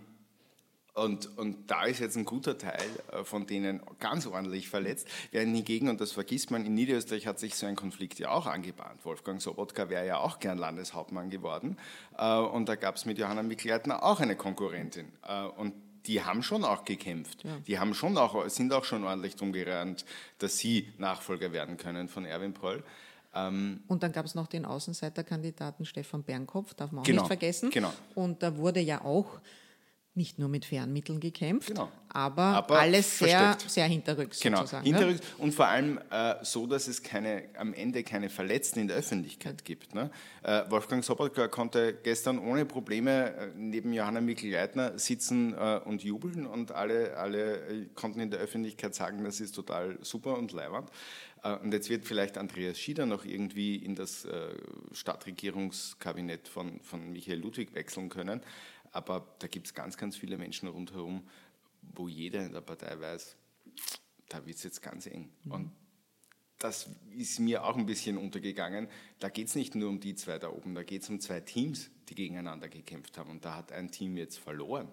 und, und da ist jetzt ein guter Teil äh, von denen ganz ordentlich verletzt. Während hingegen, und das vergisst man, in Niederösterreich hat sich so ein Konflikt ja auch angebahnt. Wolfgang Sobotka wäre ja auch gern Landeshauptmann geworden. Äh, und da gab es mit Johanna Mikleitner auch eine Konkurrentin. Äh, und die haben schon auch gekämpft. Ja. Die haben schon auch, sind auch schon ordentlich drum gerannt, dass sie Nachfolger werden können von Erwin Pröll. Ähm, und dann gab es noch den Außenseiterkandidaten Stefan Bernkopf, darf man auch genau, nicht vergessen. Genau. Und da wurde ja auch nicht nur mit Fernmitteln gekämpft, genau. aber, aber, alles sehr, sehr hinterrücks genau. sozusagen. Ne? Hinterrücks ne? und vor allem äh, so, dass es keine, am Ende keine Verletzten in der Öffentlichkeit gibt. Ne? Äh, Wolfgang Sobotka konnte gestern ohne Probleme äh, neben Johanna Mikl-Leitner sitzen äh, und jubeln und alle, alle äh, konnten in der Öffentlichkeit sagen, das ist total super und leiwand. Äh, und jetzt wird vielleicht Andreas Schieder noch irgendwie in das Stadtregierungskabinett von, von Michael Ludwig wechseln können. Aber da gibt es ganz, ganz viele Menschen rundherum, wo jeder in der Partei weiß, da wird es jetzt ganz eng. Mhm. Und das ist mir auch ein bisschen untergegangen. Da geht es nicht nur um die zwei da oben, da geht es um zwei Teams, die gegeneinander gekämpft haben. Und da hat ein Team jetzt verloren.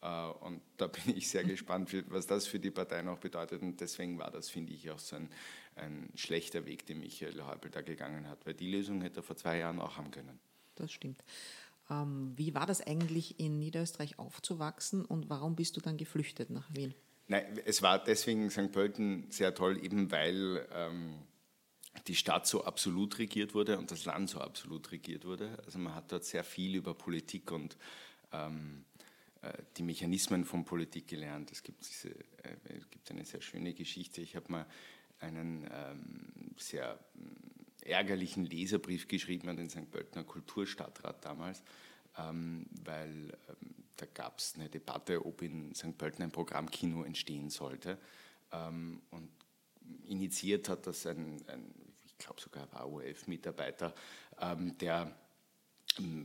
Äh, und da <laughs> bin ich sehr gespannt, was das für die Partei noch bedeutet. Und deswegen war das, finde ich, auch so ein, ein schlechter Weg, den Michael Häupl da gegangen hat. Weil die Lösung hätte er vor zwei Jahren auch haben können. Das stimmt. Ähm, wie war das eigentlich in Niederösterreich aufzuwachsen und warum bist du dann geflüchtet nach Wien? Nein, es war deswegen St. Pölten sehr toll, eben weil ähm, die Stadt so absolut regiert wurde und das Land so absolut regiert wurde. Also man hat dort sehr viel über Politik und ähm, äh, die Mechanismen von Politik gelernt. Es gibt, diese, äh, es gibt eine sehr schöne Geschichte. Ich habe mal einen ähm, sehr ärgerlichen Leserbrief geschrieben an den St. Pöltener Kulturstadtrat damals, ähm, weil ähm, da gab es eine Debatte, ob in St. Pölten ein Programmkino entstehen sollte. Ähm, und initiiert hat das ein, ein ich glaube sogar war ORF-Mitarbeiter, ähm,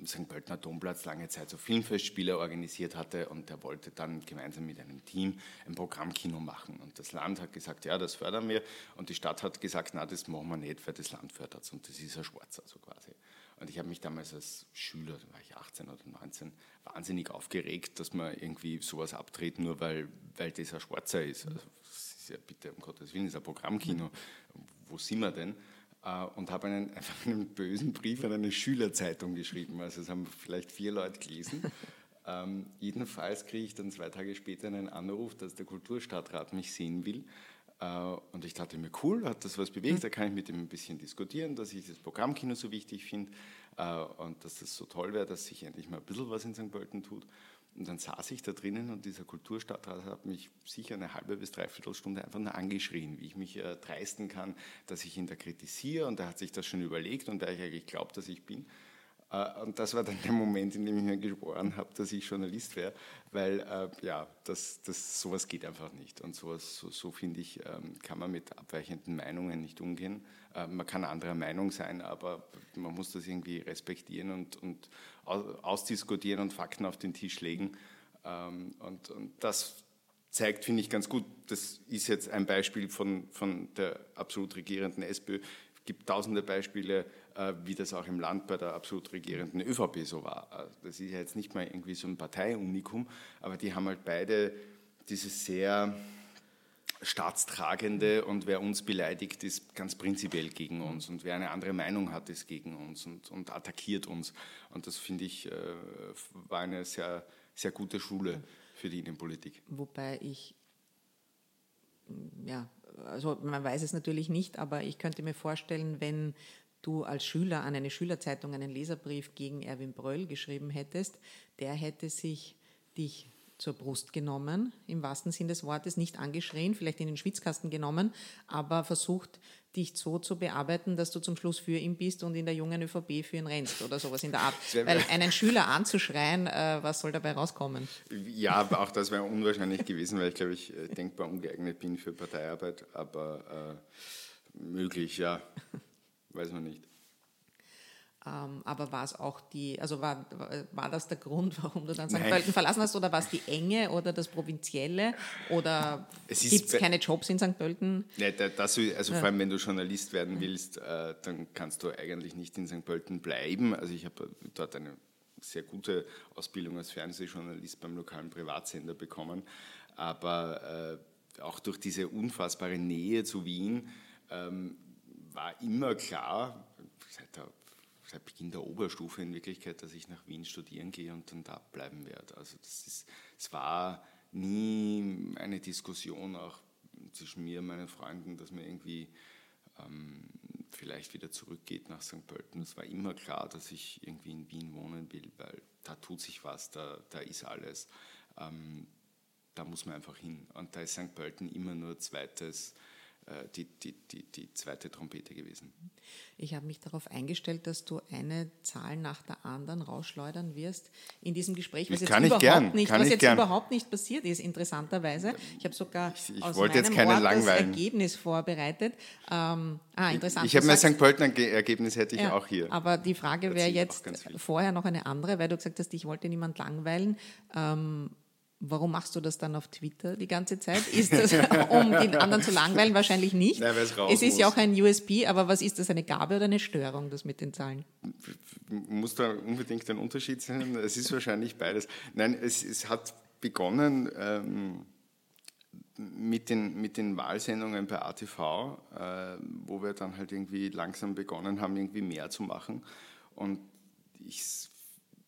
St. Pöltener Domplatz lange Zeit so Filmfestspiele organisiert hatte und er wollte dann gemeinsam mit einem Team ein Programmkino machen. Und das Land hat gesagt, ja, das fördern wir. Und die Stadt hat gesagt, na, das machen wir nicht, weil das Land fördert es. Und das ist ein Schwarzer so quasi. Und ich habe mich damals als Schüler, da war ich 18 oder 19, wahnsinnig aufgeregt, dass man irgendwie sowas abtritt, nur weil, weil das ein Schwarzer ist. Also, das ist ja bitte, um Gottes Willen, ist ein Programmkino. Wo sind wir denn? Äh, und habe einen, <laughs> einfach einen bösen Brief an eine Schülerzeitung geschrieben. Also es haben vielleicht vier Leute gelesen. <laughs> ähm, jedenfalls kriege ich dann zwei Tage später einen Anruf, dass der Kulturstadtrat mich sehen will. Äh, und ich dachte mir, cool, hat das was bewegt, da kann ich mit ihm ein bisschen diskutieren, dass ich das Programmkino so wichtig finde äh, und dass das so toll wäre, dass sich endlich mal ein bisschen was in St. Pölten tut. Und dann saß ich da drinnen und dieser Kulturstadtrat hat mich sicher eine halbe bis dreiviertel Stunde einfach nur angeschrien, wie ich mich äh, dreisten kann, dass ich ihn da kritisiere. Und er hat sich das schon überlegt und er eigentlich glaubt, dass ich bin. Äh, und das war dann der Moment, in dem ich mir geschworen habe, dass ich Journalist wäre, weil äh, ja, das, das, sowas geht einfach nicht. Und sowas, so, so finde ich, ähm, kann man mit abweichenden Meinungen nicht umgehen. Äh, man kann anderer Meinung sein, aber man muss das irgendwie respektieren und, und ausdiskutieren und Fakten auf den Tisch legen. Ähm, und, und das zeigt, finde ich, ganz gut, das ist jetzt ein Beispiel von, von der absolut regierenden SPÖ. Es gibt tausende Beispiele, äh, wie das auch im Land bei der absolut regierenden ÖVP so war. Also das ist jetzt nicht mal irgendwie so ein Parteiunikum, aber die haben halt beide dieses sehr staatstragende und wer uns beleidigt, ist ganz prinzipiell gegen uns und wer eine andere Meinung hat, ist gegen uns und, und attackiert uns. Und das finde ich äh, war eine sehr, sehr gute Schule für die Innenpolitik. Wobei ich, ja, also man weiß es natürlich nicht, aber ich könnte mir vorstellen, wenn du als Schüler an eine Schülerzeitung einen Leserbrief gegen Erwin Bröll geschrieben hättest, der hätte sich dich zur Brust genommen, im wahrsten Sinn des Wortes, nicht angeschrien, vielleicht in den Schwitzkasten genommen, aber versucht, dich so zu bearbeiten, dass du zum Schluss für ihn bist und in der jungen ÖVP für ihn rennst oder sowas in der Art. Weil einen Schüler anzuschreien, äh, was soll dabei rauskommen? Ja, auch das wäre unwahrscheinlich gewesen, weil ich glaube ich äh, denkbar ungeeignet bin für Parteiarbeit, aber äh, möglich, ja, weiß man nicht. Ähm, aber war es auch die, also war, war das der Grund, warum du dann St. Pölten verlassen hast, oder war es die Enge oder das Provinzielle oder gibt es keine Jobs in St. Pölten? Nein, das, also ja. vor allem, wenn du Journalist werden willst, äh, dann kannst du eigentlich nicht in St. Pölten bleiben. Also ich habe dort eine sehr gute Ausbildung als Fernsehjournalist beim lokalen Privatsender bekommen, aber äh, auch durch diese unfassbare Nähe zu Wien ähm, war immer klar, seit der seit Beginn der Oberstufe in Wirklichkeit, dass ich nach Wien studieren gehe und dann da bleiben werde. Also das ist, es war nie eine Diskussion auch zwischen mir und meinen Freunden, dass man irgendwie ähm, vielleicht wieder zurückgeht nach St. Pölten. Es war immer klar, dass ich irgendwie in Wien wohnen will, weil da tut sich was, da, da ist alles. Ähm, da muss man einfach hin. Und da ist St. Pölten immer nur zweites die, die, die, die zweite Trompete gewesen. Ich habe mich darauf eingestellt, dass du eine Zahl nach der anderen rausschleudern wirst in diesem Gespräch, was, jetzt, überhaupt, gern, nicht, was jetzt überhaupt nicht passiert ist, interessanterweise. Ich habe sogar ich, ich aus meinem Ort das Ergebnis vorbereitet. Ähm, ah, interessant. Ich, ich habe mir St. Pölten Ergebnis hätte ich ja, auch hier. Aber die Frage wäre jetzt vorher noch eine andere, weil du gesagt hast, ich wollte niemand langweilen. Ähm, Warum machst du das dann auf Twitter die ganze Zeit? Ist das, <laughs> um den anderen zu langweilen? Wahrscheinlich nicht. Nein, es, es ist muss. ja auch ein USP, aber was ist das, eine Gabe oder eine Störung, das mit den Zahlen? Muss da unbedingt ein Unterschied sein? Es ist wahrscheinlich beides. Nein, es, es hat begonnen ähm, mit, den, mit den Wahlsendungen bei ATV, äh, wo wir dann halt irgendwie langsam begonnen haben, irgendwie mehr zu machen. Und ich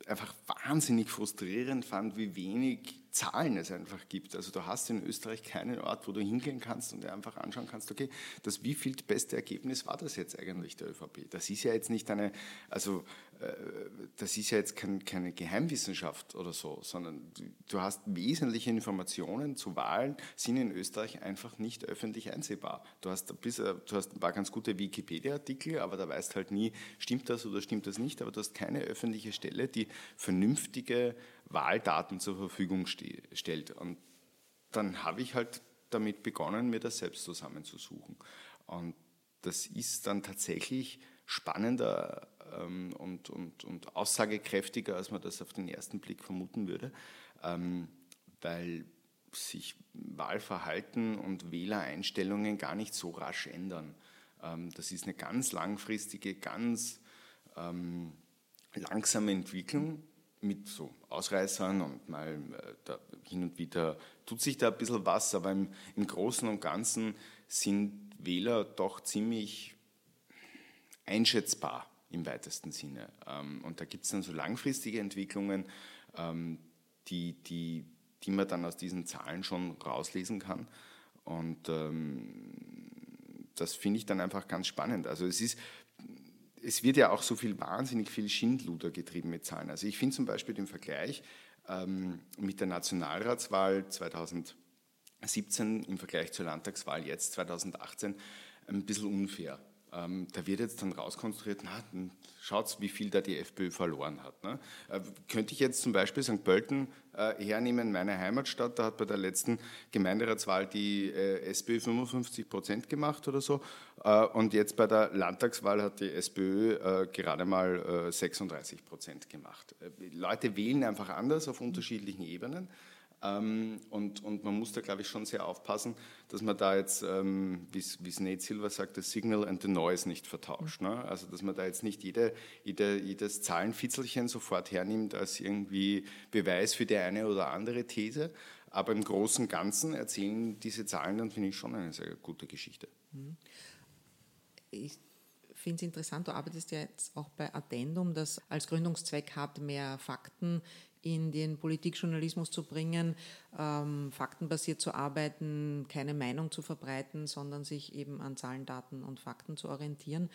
einfach wahnsinnig frustrierend fand, wie wenig Zahlen es einfach gibt. Also du hast in Österreich keinen Ort, wo du hingehen kannst und dir einfach anschauen kannst, okay, das wie beste Ergebnis war das jetzt eigentlich der ÖVP? Das ist ja jetzt nicht eine, also äh, das ist ja jetzt kein, keine Geheimwissenschaft oder so, sondern du hast wesentliche Informationen zu Wahlen, sind in Österreich einfach nicht öffentlich einsehbar. Du hast, du hast ein paar ganz gute Wikipedia-Artikel, aber da weißt halt nie, stimmt das oder stimmt das nicht, aber du hast keine öffentliche Stelle, die vernünftige Wahldaten zur Verfügung stellt. Und dann habe ich halt damit begonnen, mir das selbst zusammenzusuchen. Und das ist dann tatsächlich spannender ähm, und, und, und aussagekräftiger, als man das auf den ersten Blick vermuten würde, ähm, weil sich Wahlverhalten und Wählereinstellungen gar nicht so rasch ändern. Ähm, das ist eine ganz langfristige, ganz ähm, langsame Entwicklung mit so Ausreißern und mal äh, hin und wieder tut sich da ein bisschen was, aber im, im Großen und Ganzen sind Wähler doch ziemlich einschätzbar im weitesten Sinne. Ähm, und da gibt es dann so langfristige Entwicklungen, ähm, die, die, die man dann aus diesen Zahlen schon rauslesen kann. Und ähm, das finde ich dann einfach ganz spannend. Also es ist, es wird ja auch so viel wahnsinnig viel Schindluder getrieben mit Zahlen. Also ich finde zum Beispiel den Vergleich mit der Nationalratswahl 2017 im Vergleich zur Landtagswahl jetzt 2018 ein bisschen unfair. Ähm, da wird jetzt dann rauskonstruiert, na, schaut, wie viel da die FPÖ verloren hat. Ne? Äh, könnte ich jetzt zum Beispiel St. Pölten äh, hernehmen, meine Heimatstadt, da hat bei der letzten Gemeinderatswahl die äh, SPÖ 55 Prozent gemacht oder so äh, und jetzt bei der Landtagswahl hat die SPÖ äh, gerade mal 36 äh, Prozent gemacht. Leute wählen einfach anders auf unterschiedlichen Ebenen. Ähm, und, und man muss da, glaube ich, schon sehr aufpassen, dass man da jetzt, ähm, wie es Nate Silver sagt, das Signal and the Noise nicht vertauscht. Ne? Also, dass man da jetzt nicht jede, jede, jedes Zahlenfitzelchen sofort hernimmt als irgendwie Beweis für die eine oder andere These. Aber im Großen und Ganzen erzählen diese Zahlen dann, finde ich, schon eine sehr gute Geschichte. Ich finde es interessant, du arbeitest ja jetzt auch bei Addendum, das als Gründungszweck hat, mehr Fakten in den Politikjournalismus zu bringen, ähm, faktenbasiert zu arbeiten, keine Meinung zu verbreiten, sondern sich eben an Zahlen, Daten und Fakten zu orientieren.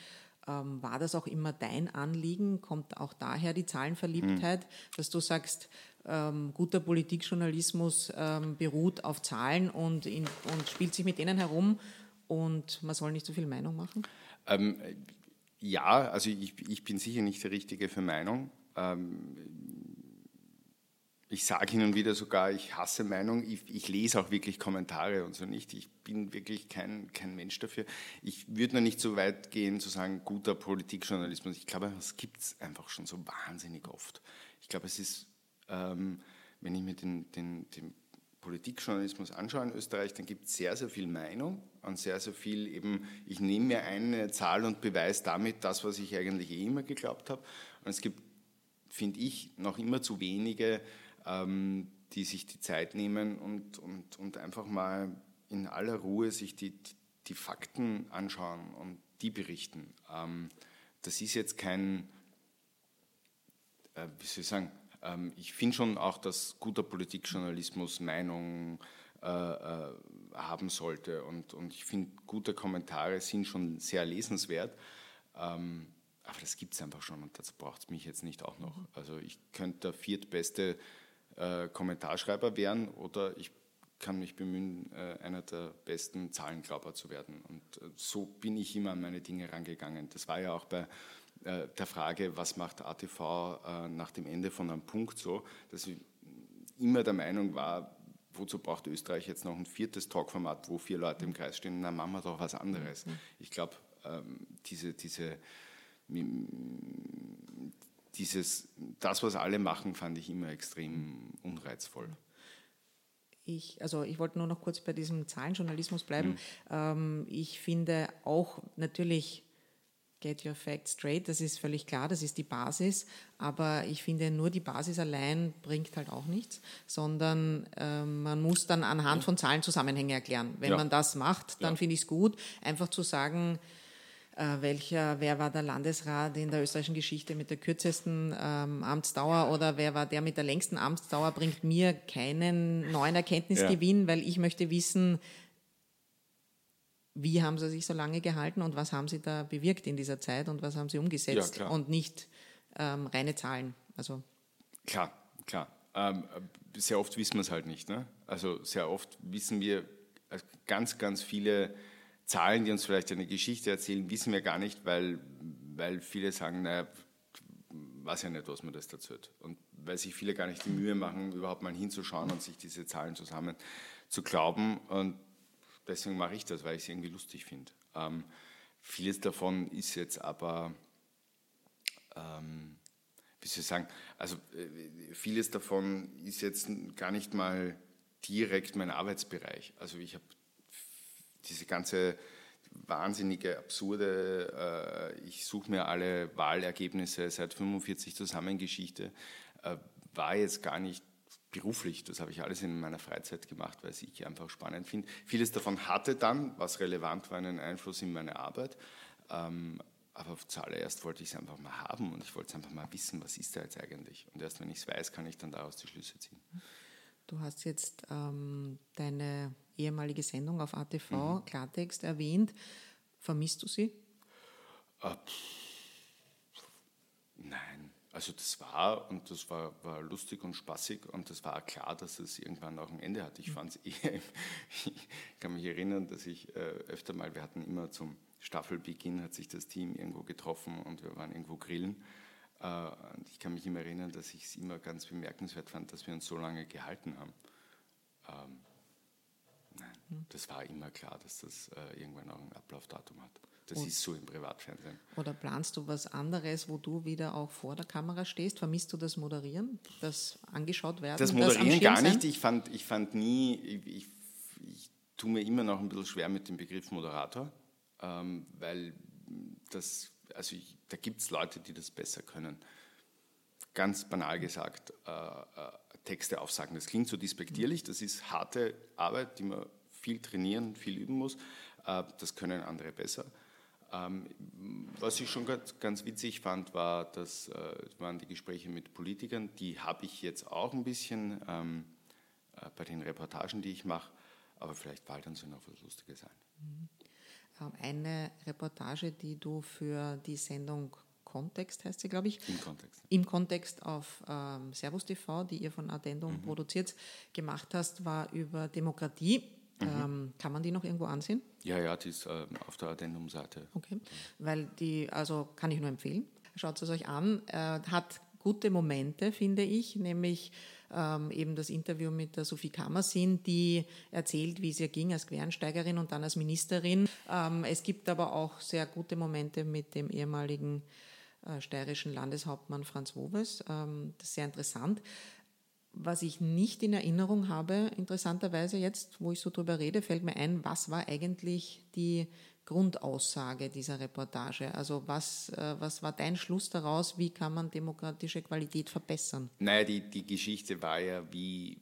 Ähm, war das auch immer dein Anliegen? Kommt auch daher die Zahlenverliebtheit, hm. dass du sagst, ähm, guter Politikjournalismus ähm, beruht auf Zahlen und, in, und spielt sich mit denen herum und man soll nicht so viel Meinung machen? Ähm, ja, also ich, ich, bin sicher nicht der Richtige für Meinung. Ich sage hin und wieder sogar, ich hasse Meinung. Ich, ich, lese auch wirklich Kommentare und so nicht. Ich bin wirklich kein, kein Mensch dafür. Ich würde noch nicht so weit gehen zu sagen, guter Politikjournalismus. Ich glaube, das gibt es einfach schon so wahnsinnig oft. Ich glaube, es ist, ähm, wenn ich mir den, den, den Politikjournalismus anschaue in Österreich, dann gibt es sehr, sehr viel Meinung und sehr, sehr viel eben, ich nehme mir eine Zahl und beweise damit das, was ich eigentlich eh immer geglaubt habe. Und es gibt, finde ich, noch immer zu wenige, ähm, die sich die Zeit nehmen und, und, und einfach mal in aller Ruhe sich die, die Fakten anschauen und die berichten. Ähm, das ist jetzt kein, äh, wie soll ich sagen, ähm, ich finde schon auch, dass guter Politikjournalismus Meinung äh, äh, haben sollte und, und ich finde, gute Kommentare sind schon sehr lesenswert. Ähm, aber das gibt es einfach schon und dazu braucht es mich jetzt nicht auch noch. Also ich könnte der viertbeste äh, Kommentarschreiber werden oder ich kann mich bemühen, äh, einer der besten Zahlenglauber zu werden. Und äh, so bin ich immer an meine Dinge rangegangen. Das war ja auch bei äh, der Frage, was macht ATV äh, nach dem Ende von einem Punkt so, dass ich immer der Meinung war, wozu braucht Österreich jetzt noch ein viertes Talkformat, wo vier Leute im Kreis stehen? Na, machen wir doch was anderes. Mhm. Ich glaube, ähm, diese, diese dieses, das, was alle machen, fand ich immer extrem unreizvoll. Ich, also ich wollte nur noch kurz bei diesem Zahlenjournalismus bleiben. Mhm. Ähm, ich finde auch natürlich Get Your Facts Straight, das ist völlig klar, das ist die Basis, aber ich finde, nur die Basis allein bringt halt auch nichts, sondern äh, man muss dann anhand von Zahlen Zusammenhänge erklären. Wenn ja. man das macht, dann ja. finde ich es gut, einfach zu sagen, welcher, wer war der Landesrat in der österreichischen Geschichte mit der kürzesten ähm, Amtsdauer oder wer war der mit der längsten Amtsdauer, bringt mir keinen neuen Erkenntnisgewinn, ja. weil ich möchte wissen, wie haben sie sich so lange gehalten und was haben sie da bewirkt in dieser Zeit und was haben sie umgesetzt ja, und nicht ähm, reine Zahlen. Also klar, klar. Ähm, sehr oft wissen wir es halt nicht. Ne? Also sehr oft wissen wir äh, ganz, ganz viele Zahlen, die uns vielleicht eine Geschichte erzählen, wissen wir gar nicht, weil, weil viele sagen, naja, weiß ja nicht, was man das dazu hat. Und weil sich viele gar nicht die Mühe machen, überhaupt mal hinzuschauen und sich diese Zahlen zusammen zu glauben. Und deswegen mache ich das, weil ich es irgendwie lustig finde. Ähm, vieles davon ist jetzt aber, ähm, wie soll ich sagen, also äh, vieles davon ist jetzt gar nicht mal direkt mein Arbeitsbereich. Also ich habe diese ganze wahnsinnige, absurde, äh, ich suche mir alle Wahlergebnisse seit 45 zusammen Geschichte, äh, war jetzt gar nicht beruflich. Das habe ich alles in meiner Freizeit gemacht, weil ich einfach spannend finde. Vieles davon hatte dann, was relevant war, einen Einfluss in meine Arbeit. Ähm, aber zuallererst wollte ich es einfach mal haben und ich wollte es einfach mal wissen, was ist da jetzt eigentlich. Und erst wenn ich es weiß, kann ich dann daraus die Schlüsse ziehen. Du hast jetzt ähm, deine ehemalige Sendung auf ATV, mhm. Klartext, erwähnt. Vermisst du sie? Äh, nein. Also das war und das war, war lustig und spaßig und das war klar, dass es irgendwann auch ein Ende hat. Ich mhm. fand es eher, ich kann mich erinnern, dass ich äh, öfter mal, wir hatten immer zum Staffelbeginn, hat sich das Team irgendwo getroffen und wir waren irgendwo grillen. Äh, ich kann mich immer erinnern, dass ich es immer ganz bemerkenswert fand, dass wir uns so lange gehalten haben. Ähm, Nein, das war immer klar, dass das äh, irgendwann auch ein Ablaufdatum hat. Das Und ist so im Privatfernsehen. Oder planst du was anderes, wo du wieder auch vor der Kamera stehst? Vermisst du das Moderieren, das angeschaut werden? Das Moderieren das gar nicht. Ich fand, ich fand nie, ich, ich, ich tue mir immer noch ein bisschen schwer mit dem Begriff Moderator, ähm, weil das, also ich, da gibt es Leute, die das besser können. Ganz banal gesagt, äh, äh, Texte aufsagen. Das klingt so despektierlich, das ist harte Arbeit, die man viel trainieren, viel üben muss. Äh, das können andere besser. Ähm, was ich schon ganz, ganz witzig fand, war, das äh, waren die Gespräche mit Politikern. Die habe ich jetzt auch ein bisschen ähm, äh, bei den Reportagen, die ich mache. Aber vielleicht bald dann soll noch was Lustiges sein. Mhm. Eine Reportage, die du für die Sendung Kontext heißt sie, glaube ich. Im Kontext. Im Kontext auf ähm, Servus TV, die ihr von Addendum mhm. produziert, gemacht hast, war über Demokratie. Mhm. Ähm, kann man die noch irgendwo ansehen? Ja, ja, die ist äh, auf der Addendum-Seite. Okay, weil die, also kann ich nur empfehlen. Schaut es euch an. Äh, hat gute Momente, finde ich, nämlich ähm, eben das Interview mit der Sophie Kammersin, die erzählt, wie es ihr ging als Quereinsteigerin und dann als Ministerin. Ähm, es gibt aber auch sehr gute Momente mit dem ehemaligen äh, steirischen Landeshauptmann Franz Wobes. Ähm, das ist sehr interessant. Was ich nicht in Erinnerung habe, interessanterweise jetzt, wo ich so drüber rede, fällt mir ein, was war eigentlich die Grundaussage dieser Reportage? Also was, äh, was war dein Schluss daraus? Wie kann man demokratische Qualität verbessern? Naja, die, die Geschichte war ja, wie,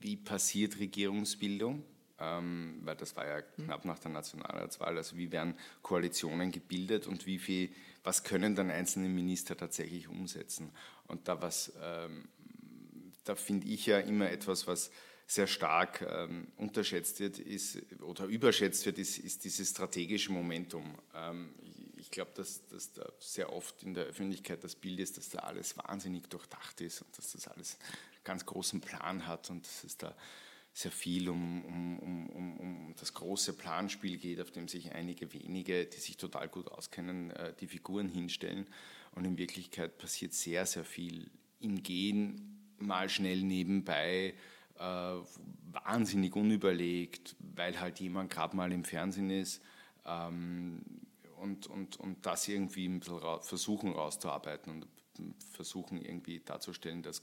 wie passiert Regierungsbildung? Ähm, weil das war ja knapp nach der Nationalratswahl. Also wie werden Koalitionen gebildet und wie viel was können dann einzelne Minister tatsächlich umsetzen. Und da was, ähm, da finde ich ja immer etwas, was sehr stark ähm, unterschätzt wird ist, oder überschätzt wird, ist, ist dieses strategische Momentum. Ähm, ich, glaube, dass, dass da sehr oft in der Öffentlichkeit das Bild ist, dass da alles wahnsinnig durchdacht ist und dass das alles ganz großen Plan hat und dass es da sehr viel um, um, um, um, das große Planspiel geht, auf dem sich einige wenige, die sich total gut auskennen, äh, die Figuren hinstellen. Und in Wirklichkeit passiert sehr, sehr viel im Gehen, mal schnell nebenbei, äh, wahnsinnig unüberlegt, weil halt jemand gerade mal im Fernsehen ist. Ähm, und, und, und das irgendwie ein bisschen ra versuchen rauszuarbeiten und versuchen irgendwie darzustellen, dass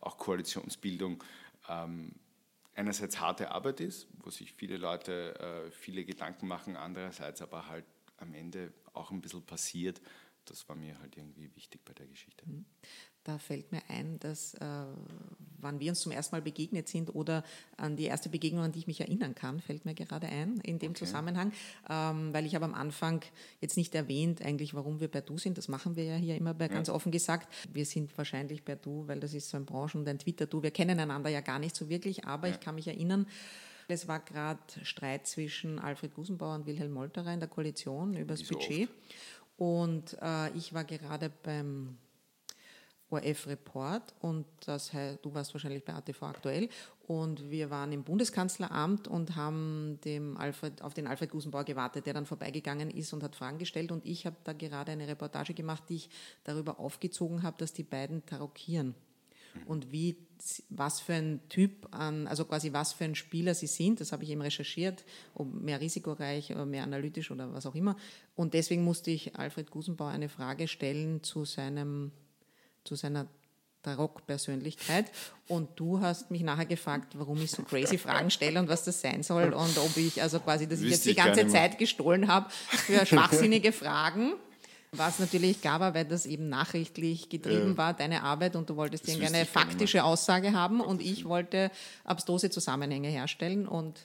auch Koalitionsbildung ähm, einerseits harte Arbeit ist, wo sich viele Leute äh, viele Gedanken machen, andererseits aber halt am Ende auch ein bisschen passiert. Das war mir halt irgendwie wichtig bei der Geschichte. Da fällt mir ein, dass äh, wann wir uns zum ersten Mal begegnet sind oder an die erste Begegnung, an die ich mich erinnern kann, fällt mir gerade ein in dem okay. Zusammenhang, ähm, weil ich habe am Anfang jetzt nicht erwähnt, eigentlich, warum wir bei Du sind. Das machen wir ja hier immer bei, ganz offen gesagt. Wir sind wahrscheinlich bei Du, weil das ist so ein Branchen- und ein Twitter-Du. Wir kennen einander ja gar nicht so wirklich, aber ja. ich kann mich erinnern, es war gerade Streit zwischen Alfred Gusenbauer und Wilhelm Molterer in der Koalition über das Budget. Oft. Und äh, ich war gerade beim ORF-Report und das heißt, du warst wahrscheinlich bei ATV aktuell und wir waren im Bundeskanzleramt und haben dem Alfred, auf den Alfred Gusenbauer gewartet, der dann vorbeigegangen ist und hat Fragen gestellt und ich habe da gerade eine Reportage gemacht, die ich darüber aufgezogen habe, dass die beiden tarockieren und wie, was für ein Typ an, also quasi was für ein Spieler sie sind. Das habe ich eben recherchiert, ob mehr risikoreich oder mehr analytisch oder was auch immer. Und deswegen musste ich Alfred Gusenbauer eine Frage stellen zu seinem zu seiner Tarok-Persönlichkeit. Und du hast mich nachher gefragt, warum ich so crazy Fragen stelle und was das sein soll und ob ich, also quasi, dass ich jetzt die ganze Zeit gestohlen habe für schwachsinnige Fragen. Was natürlich klar war, weil das eben nachrichtlich getrieben ja. war, deine Arbeit, und du wolltest irgendeine faktische Aussage haben und ich wollte abstruse Zusammenhänge herstellen und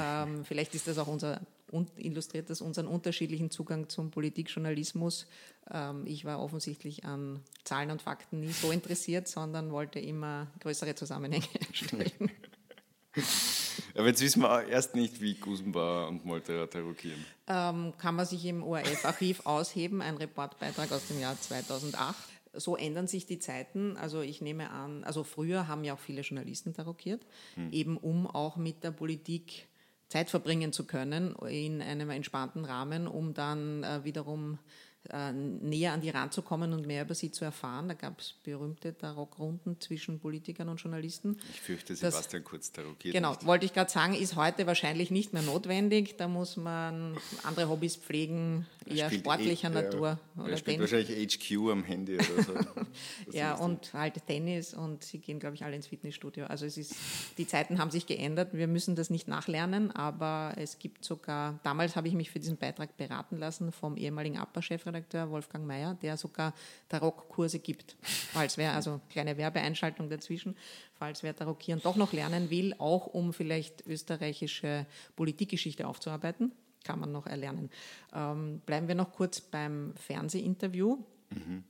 ähm, vielleicht ist das auch unser und illustriert das unseren unterschiedlichen Zugang zum Politikjournalismus. Ähm, ich war offensichtlich an Zahlen und Fakten nie so interessiert, sondern wollte immer größere Zusammenhänge <laughs> herstellen. Aber jetzt wissen wir erst nicht, wie Gusenbauer und Molterer tarockieren. Ähm, kann man sich im ORF-Archiv <laughs> ausheben, ein Reportbeitrag aus dem Jahr 2008. So ändern sich die Zeiten. Also ich nehme an, also früher haben ja auch viele Journalisten tarockiert, hm. eben um auch mit der Politik Zeit verbringen zu können in einem entspannten Rahmen, um dann äh, wiederum äh, näher an die ranzukommen und mehr über sie zu erfahren. Da gab es berühmte Tarokrunden zwischen Politikern und Journalisten. Ich fürchte, Sebastian das, Kurz tarokiert. Genau, nicht. wollte ich gerade sagen, ist heute wahrscheinlich nicht mehr notwendig. Da muss man andere Hobbys pflegen, eher sportlicher e Natur. Ja, oder spielt wahrscheinlich HQ am Handy oder so. <laughs> ja, und halt Tennis und sie gehen, glaube ich, alle ins Fitnessstudio. Also es ist, die Zeiten haben sich geändert. Wir müssen das nicht nachlernen, aber es gibt sogar, damals habe ich mich für diesen Beitrag beraten lassen vom ehemaligen APA-Chef Chefredakteur Wolfgang Mayer, der sogar Tarokkurse gibt. Falls wer, also kleine Werbeeinschaltung dazwischen, falls wer Tarockieren doch noch lernen will, auch um vielleicht österreichische Politikgeschichte aufzuarbeiten, kann man noch erlernen. Ähm, bleiben wir noch kurz beim Fernsehinterview. Mhm.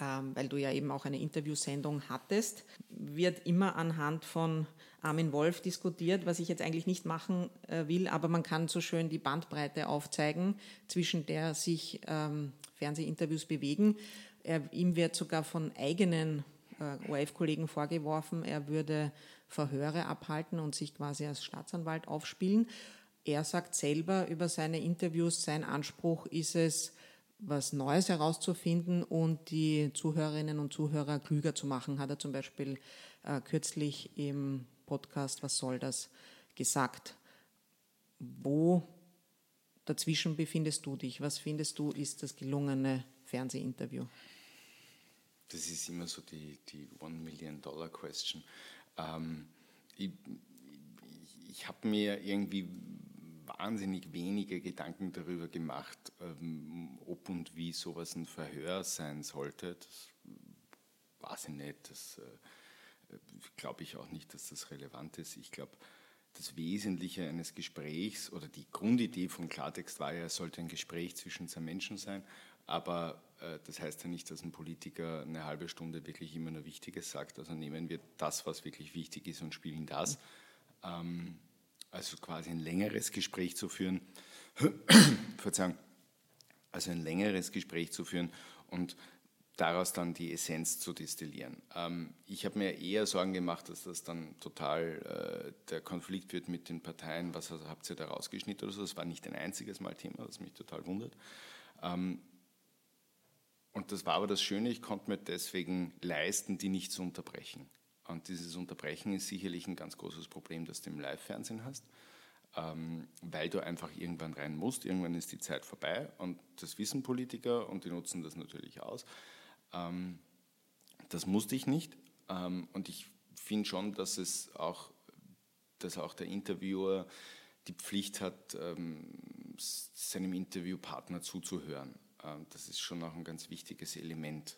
ähm, weil du ja eben auch eine Interviewsendung hattest, wird immer anhand von Armin Wolf diskutiert, was ich jetzt eigentlich nicht machen äh, will, aber man kann so schön die Bandbreite aufzeigen, zwischen der sich ähm, Fernsehinterviews bewegen. Er, ihm wird sogar von eigenen äh, ORF-Kollegen vorgeworfen, er würde Verhöre abhalten und sich quasi als Staatsanwalt aufspielen. Er sagt selber über seine Interviews, sein Anspruch ist es, was Neues herauszufinden und die Zuhörerinnen und Zuhörer klüger zu machen, hat er zum Beispiel äh, kürzlich im Podcast Was soll das gesagt. Wo dazwischen befindest du dich? Was findest du ist das gelungene Fernsehinterview? Das ist immer so die, die One-Million-Dollar-Question. Ähm, ich, ich habe mir irgendwie wahnsinnig wenige Gedanken darüber gemacht, ähm, ob und wie sowas ein Verhör sein sollte. Das weiß ich nicht. Das äh, glaube ich auch nicht, dass das relevant ist. Ich glaube, das Wesentliche eines Gesprächs oder die Grundidee von Klartext war ja, es sollte ein Gespräch zwischen zwei Menschen sein. Aber äh, das heißt ja nicht, dass ein Politiker eine halbe Stunde wirklich immer nur Wichtiges sagt. Also nehmen wir das, was wirklich wichtig ist und spielen das. Ähm, also quasi ein längeres Gespräch zu führen, <coughs> Verzeihung, also ein längeres Gespräch zu führen und daraus dann die Essenz zu destillieren. Ähm, ich habe mir eher Sorgen gemacht, dass das dann total äh, der Konflikt wird mit den Parteien, was also, habt ihr da rausgeschnitten oder so. Das war nicht ein einziges Mal Thema, das mich total wundert. Ähm, und das war aber das Schöne, ich konnte mir deswegen leisten, die nicht zu unterbrechen. Und dieses Unterbrechen ist sicherlich ein ganz großes Problem, das du im Live-Fernsehen hast, ähm, weil du einfach irgendwann rein musst. Irgendwann ist die Zeit vorbei und das wissen Politiker und die nutzen das natürlich aus. Ähm, das musste ich nicht ähm, und ich finde schon, dass es auch, dass auch der Interviewer die Pflicht hat, seinem Interviewpartner zuzuhören. das ist schon auch ein ganz wichtiges Element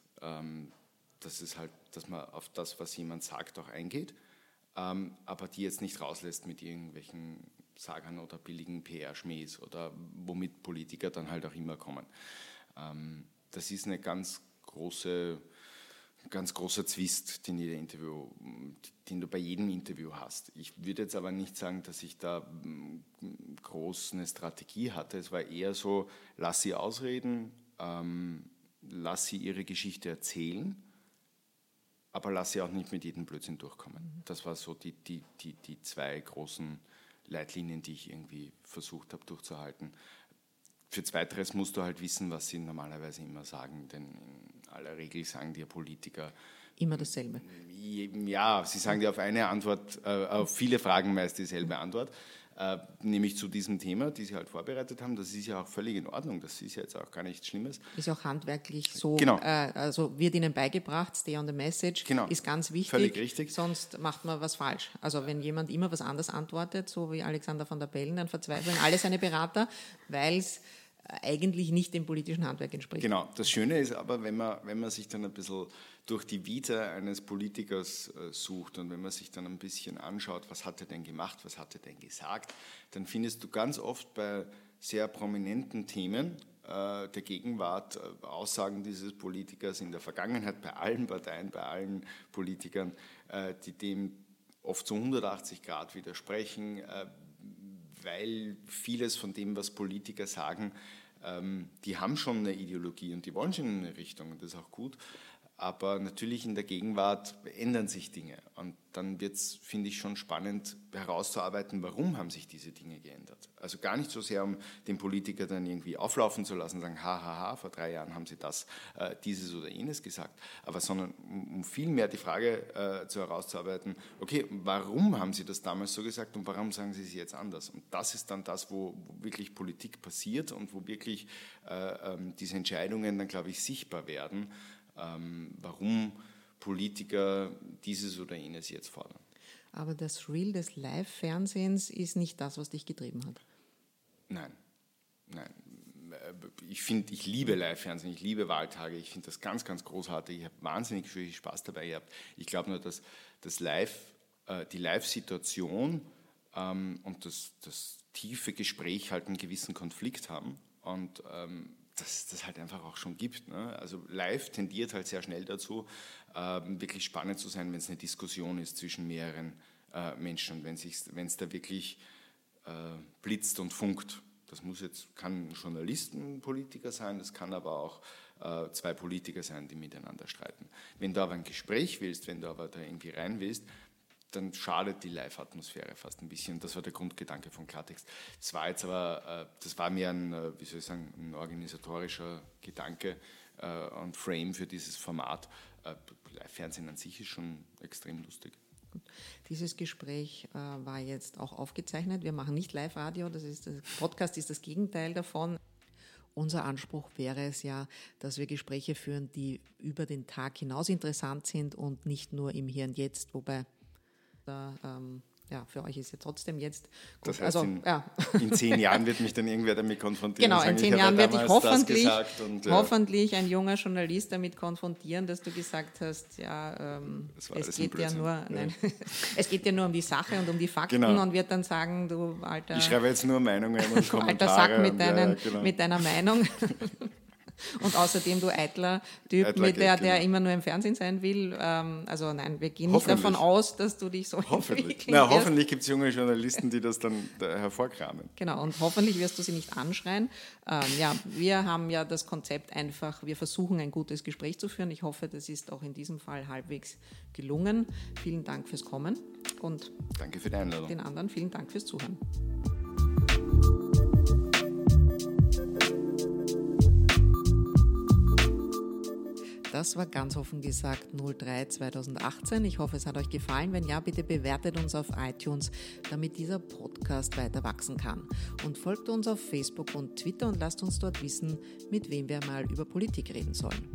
dass, es halt, dass man auf das, was jemand sagt, auch eingeht, ähm, aber die jetzt nicht rauslässt mit irgendwelchen Sagern oder billigen PR-Schmähs oder womit Politiker dann halt auch immer kommen. Ähm, das ist eine ganz große, ganz großer Zwist, den, jeder Interview, den du bei jedem Interview hast. Ich würde jetzt aber nicht sagen, dass ich da mm, groß eine Strategie hatte. Es war eher so, lass sie ausreden, ähm, lass sie ihre Geschichte erzählen aber lass sie auch nicht mit jedem Blödsinn durchkommen. Mhm. Das war so die, die, die, die zwei großen Leitlinien, die ich irgendwie versucht habe durchzuhalten. Für Zweiteres musst du halt wissen, was sie normalerweise immer sagen, denn in aller Regel sagen dir Politiker immer dasselbe. Ja, sie sagen dir auf eine Antwort, äh, auf viele Fragen meist dieselbe Antwort äh, nämlich zu diesem Thema, die Sie halt vorbereitet haben. Das ist ja auch völlig in Ordnung. Das ist ja jetzt auch gar nichts Schlimmes. Ist auch handwerklich so. Genau. Äh, also wird Ihnen beigebracht, stay on the message, genau. ist ganz wichtig. Völlig richtig. Sonst macht man was falsch. Also wenn jemand immer was anderes antwortet, so wie Alexander von der Bellen, dann verzweifeln alle seine Berater, weil es eigentlich nicht dem politischen Handwerk entspricht. Genau. Das Schöne ist aber, wenn man, wenn man sich dann ein bisschen durch die Vita eines Politikers äh, sucht und wenn man sich dann ein bisschen anschaut, was hat er denn gemacht, was hat er denn gesagt, dann findest du ganz oft bei sehr prominenten Themen äh, der Gegenwart äh, Aussagen dieses Politikers in der Vergangenheit bei allen Parteien, bei allen Politikern, die dem oft zu 180 Grad widersprechen, weil vieles von dem, was Politiker sagen, ähm, die haben schon eine Ideologie und die wollen schon in eine Richtung und das ist auch gut. Aber natürlich in der Gegenwart ändern sich Dinge. Und dann wird es, finde ich, schon spannend herauszuarbeiten, warum haben sich diese Dinge geändert. Also gar nicht so sehr, um den Politiker dann irgendwie auflaufen zu lassen, sagen, hahaha, vor drei Jahren haben sie das, äh, dieses oder jenes gesagt, aber sondern um, um vielmehr die Frage äh, zu herauszuarbeiten, okay, warum haben sie das damals so gesagt und warum sagen sie es jetzt anders? Und das ist dann das, wo, wo wirklich Politik passiert und wo wirklich äh, ähm, diese Entscheidungen dann, glaube ich, sichtbar werden ähm, warum Politiker dieses oder jenes jetzt fordern. Aber das Real des Live-Fernsehens ist nicht das, was dich getrieben hat. Nein, nein. Ich finde, ich liebe Live-Fernsehen, ich liebe Wahltage, ich finde das ganz, ganz großartig. Ich habe wahnsinnig viel Spaß dabei gehabt. Ich glaube nur, dass das Live, äh, die Live-Situation ähm, und das, das tiefe Gespräch halt einen gewissen Konflikt haben. Und ähm, dass das halt einfach auch schon gibt. Ne? Also live tendiert halt sehr schnell dazu, äh, wirklich spannend zu sein, wenn es eine Diskussion ist zwischen mehreren äh, Menschen und wenn es da wirklich äh, blitzt und funkt. Das muss jetzt, kann ein Journalistenpolitiker sein, das kann aber auch äh, zwei Politiker sein, die miteinander streiten. Wenn du aber ein Gespräch willst, wenn du aber da irgendwie rein willst, dann schadet die Live-Atmosphäre fast ein bisschen. Das war der Grundgedanke von Klartext. Das war jetzt aber, äh, das war mehr ein, äh, wie soll ich sagen, ein organisatorischer Gedanke äh, und Frame für dieses Format. Live-Fernsehen an sich ist schon extrem lustig. Dieses Gespräch war jetzt auch aufgezeichnet. Wir machen nicht Live-Radio, das ist das Podcast ist das Gegenteil davon. Unser Anspruch wäre es ja, dass wir Gespräche führen, die über den Tag hinaus interessant sind und nicht nur im Hier und Jetzt, wobei da ähm, ja, für euch ist ja trotzdem jetzt. Gut. Das heißt, also, in, ja. in, zehn Jahren wird mich dann irgendwer damit konfrontieren. Genau, in zehn Jahren werde ich hoffentlich, und, ja. hoffentlich ein junger Journalist damit konfrontieren, dass du gesagt hast, ja, ähm, es geht ja nur, nein, <laughs> es geht ja nur um die Sache und um die Fakten genau. und wird dann sagen, du alter. Ich schreibe jetzt nur Meinungen und Kommentare. <laughs> alter Sack mit, deinen, genau. mit deiner Meinung. <laughs> Und außerdem, du eitler Typ, Eitler mit der, der genau. immer nur im Fernsehen sein will. Ähm, also nein, wir gehen nicht davon aus, dass du dich so Hoffentlich. Na, hoffentlich gibt es junge Journalisten, die das dann hervorkramen. Genau, und hoffentlich wirst du sie nicht anschreien. Ähm, ja, wir haben ja das Konzept einfach, wir versuchen ein gutes Gespräch zu führen. Ich hoffe, das ist auch in diesem Fall halbwegs gelungen. Vielen Dank fürs Kommen und Danke für die Einladung. den anderen vielen Dank fürs Zuhören. Das war ganz offen gesagt 03 2018. Ich hoffe, es hat euch gefallen. Wenn ja, bitte bewertet uns auf iTunes, damit dieser Podcast weiter wachsen kann. Und folgt uns auf Facebook und Twitter und lasst uns dort wissen, mit wem wir mal über Politik reden sollen.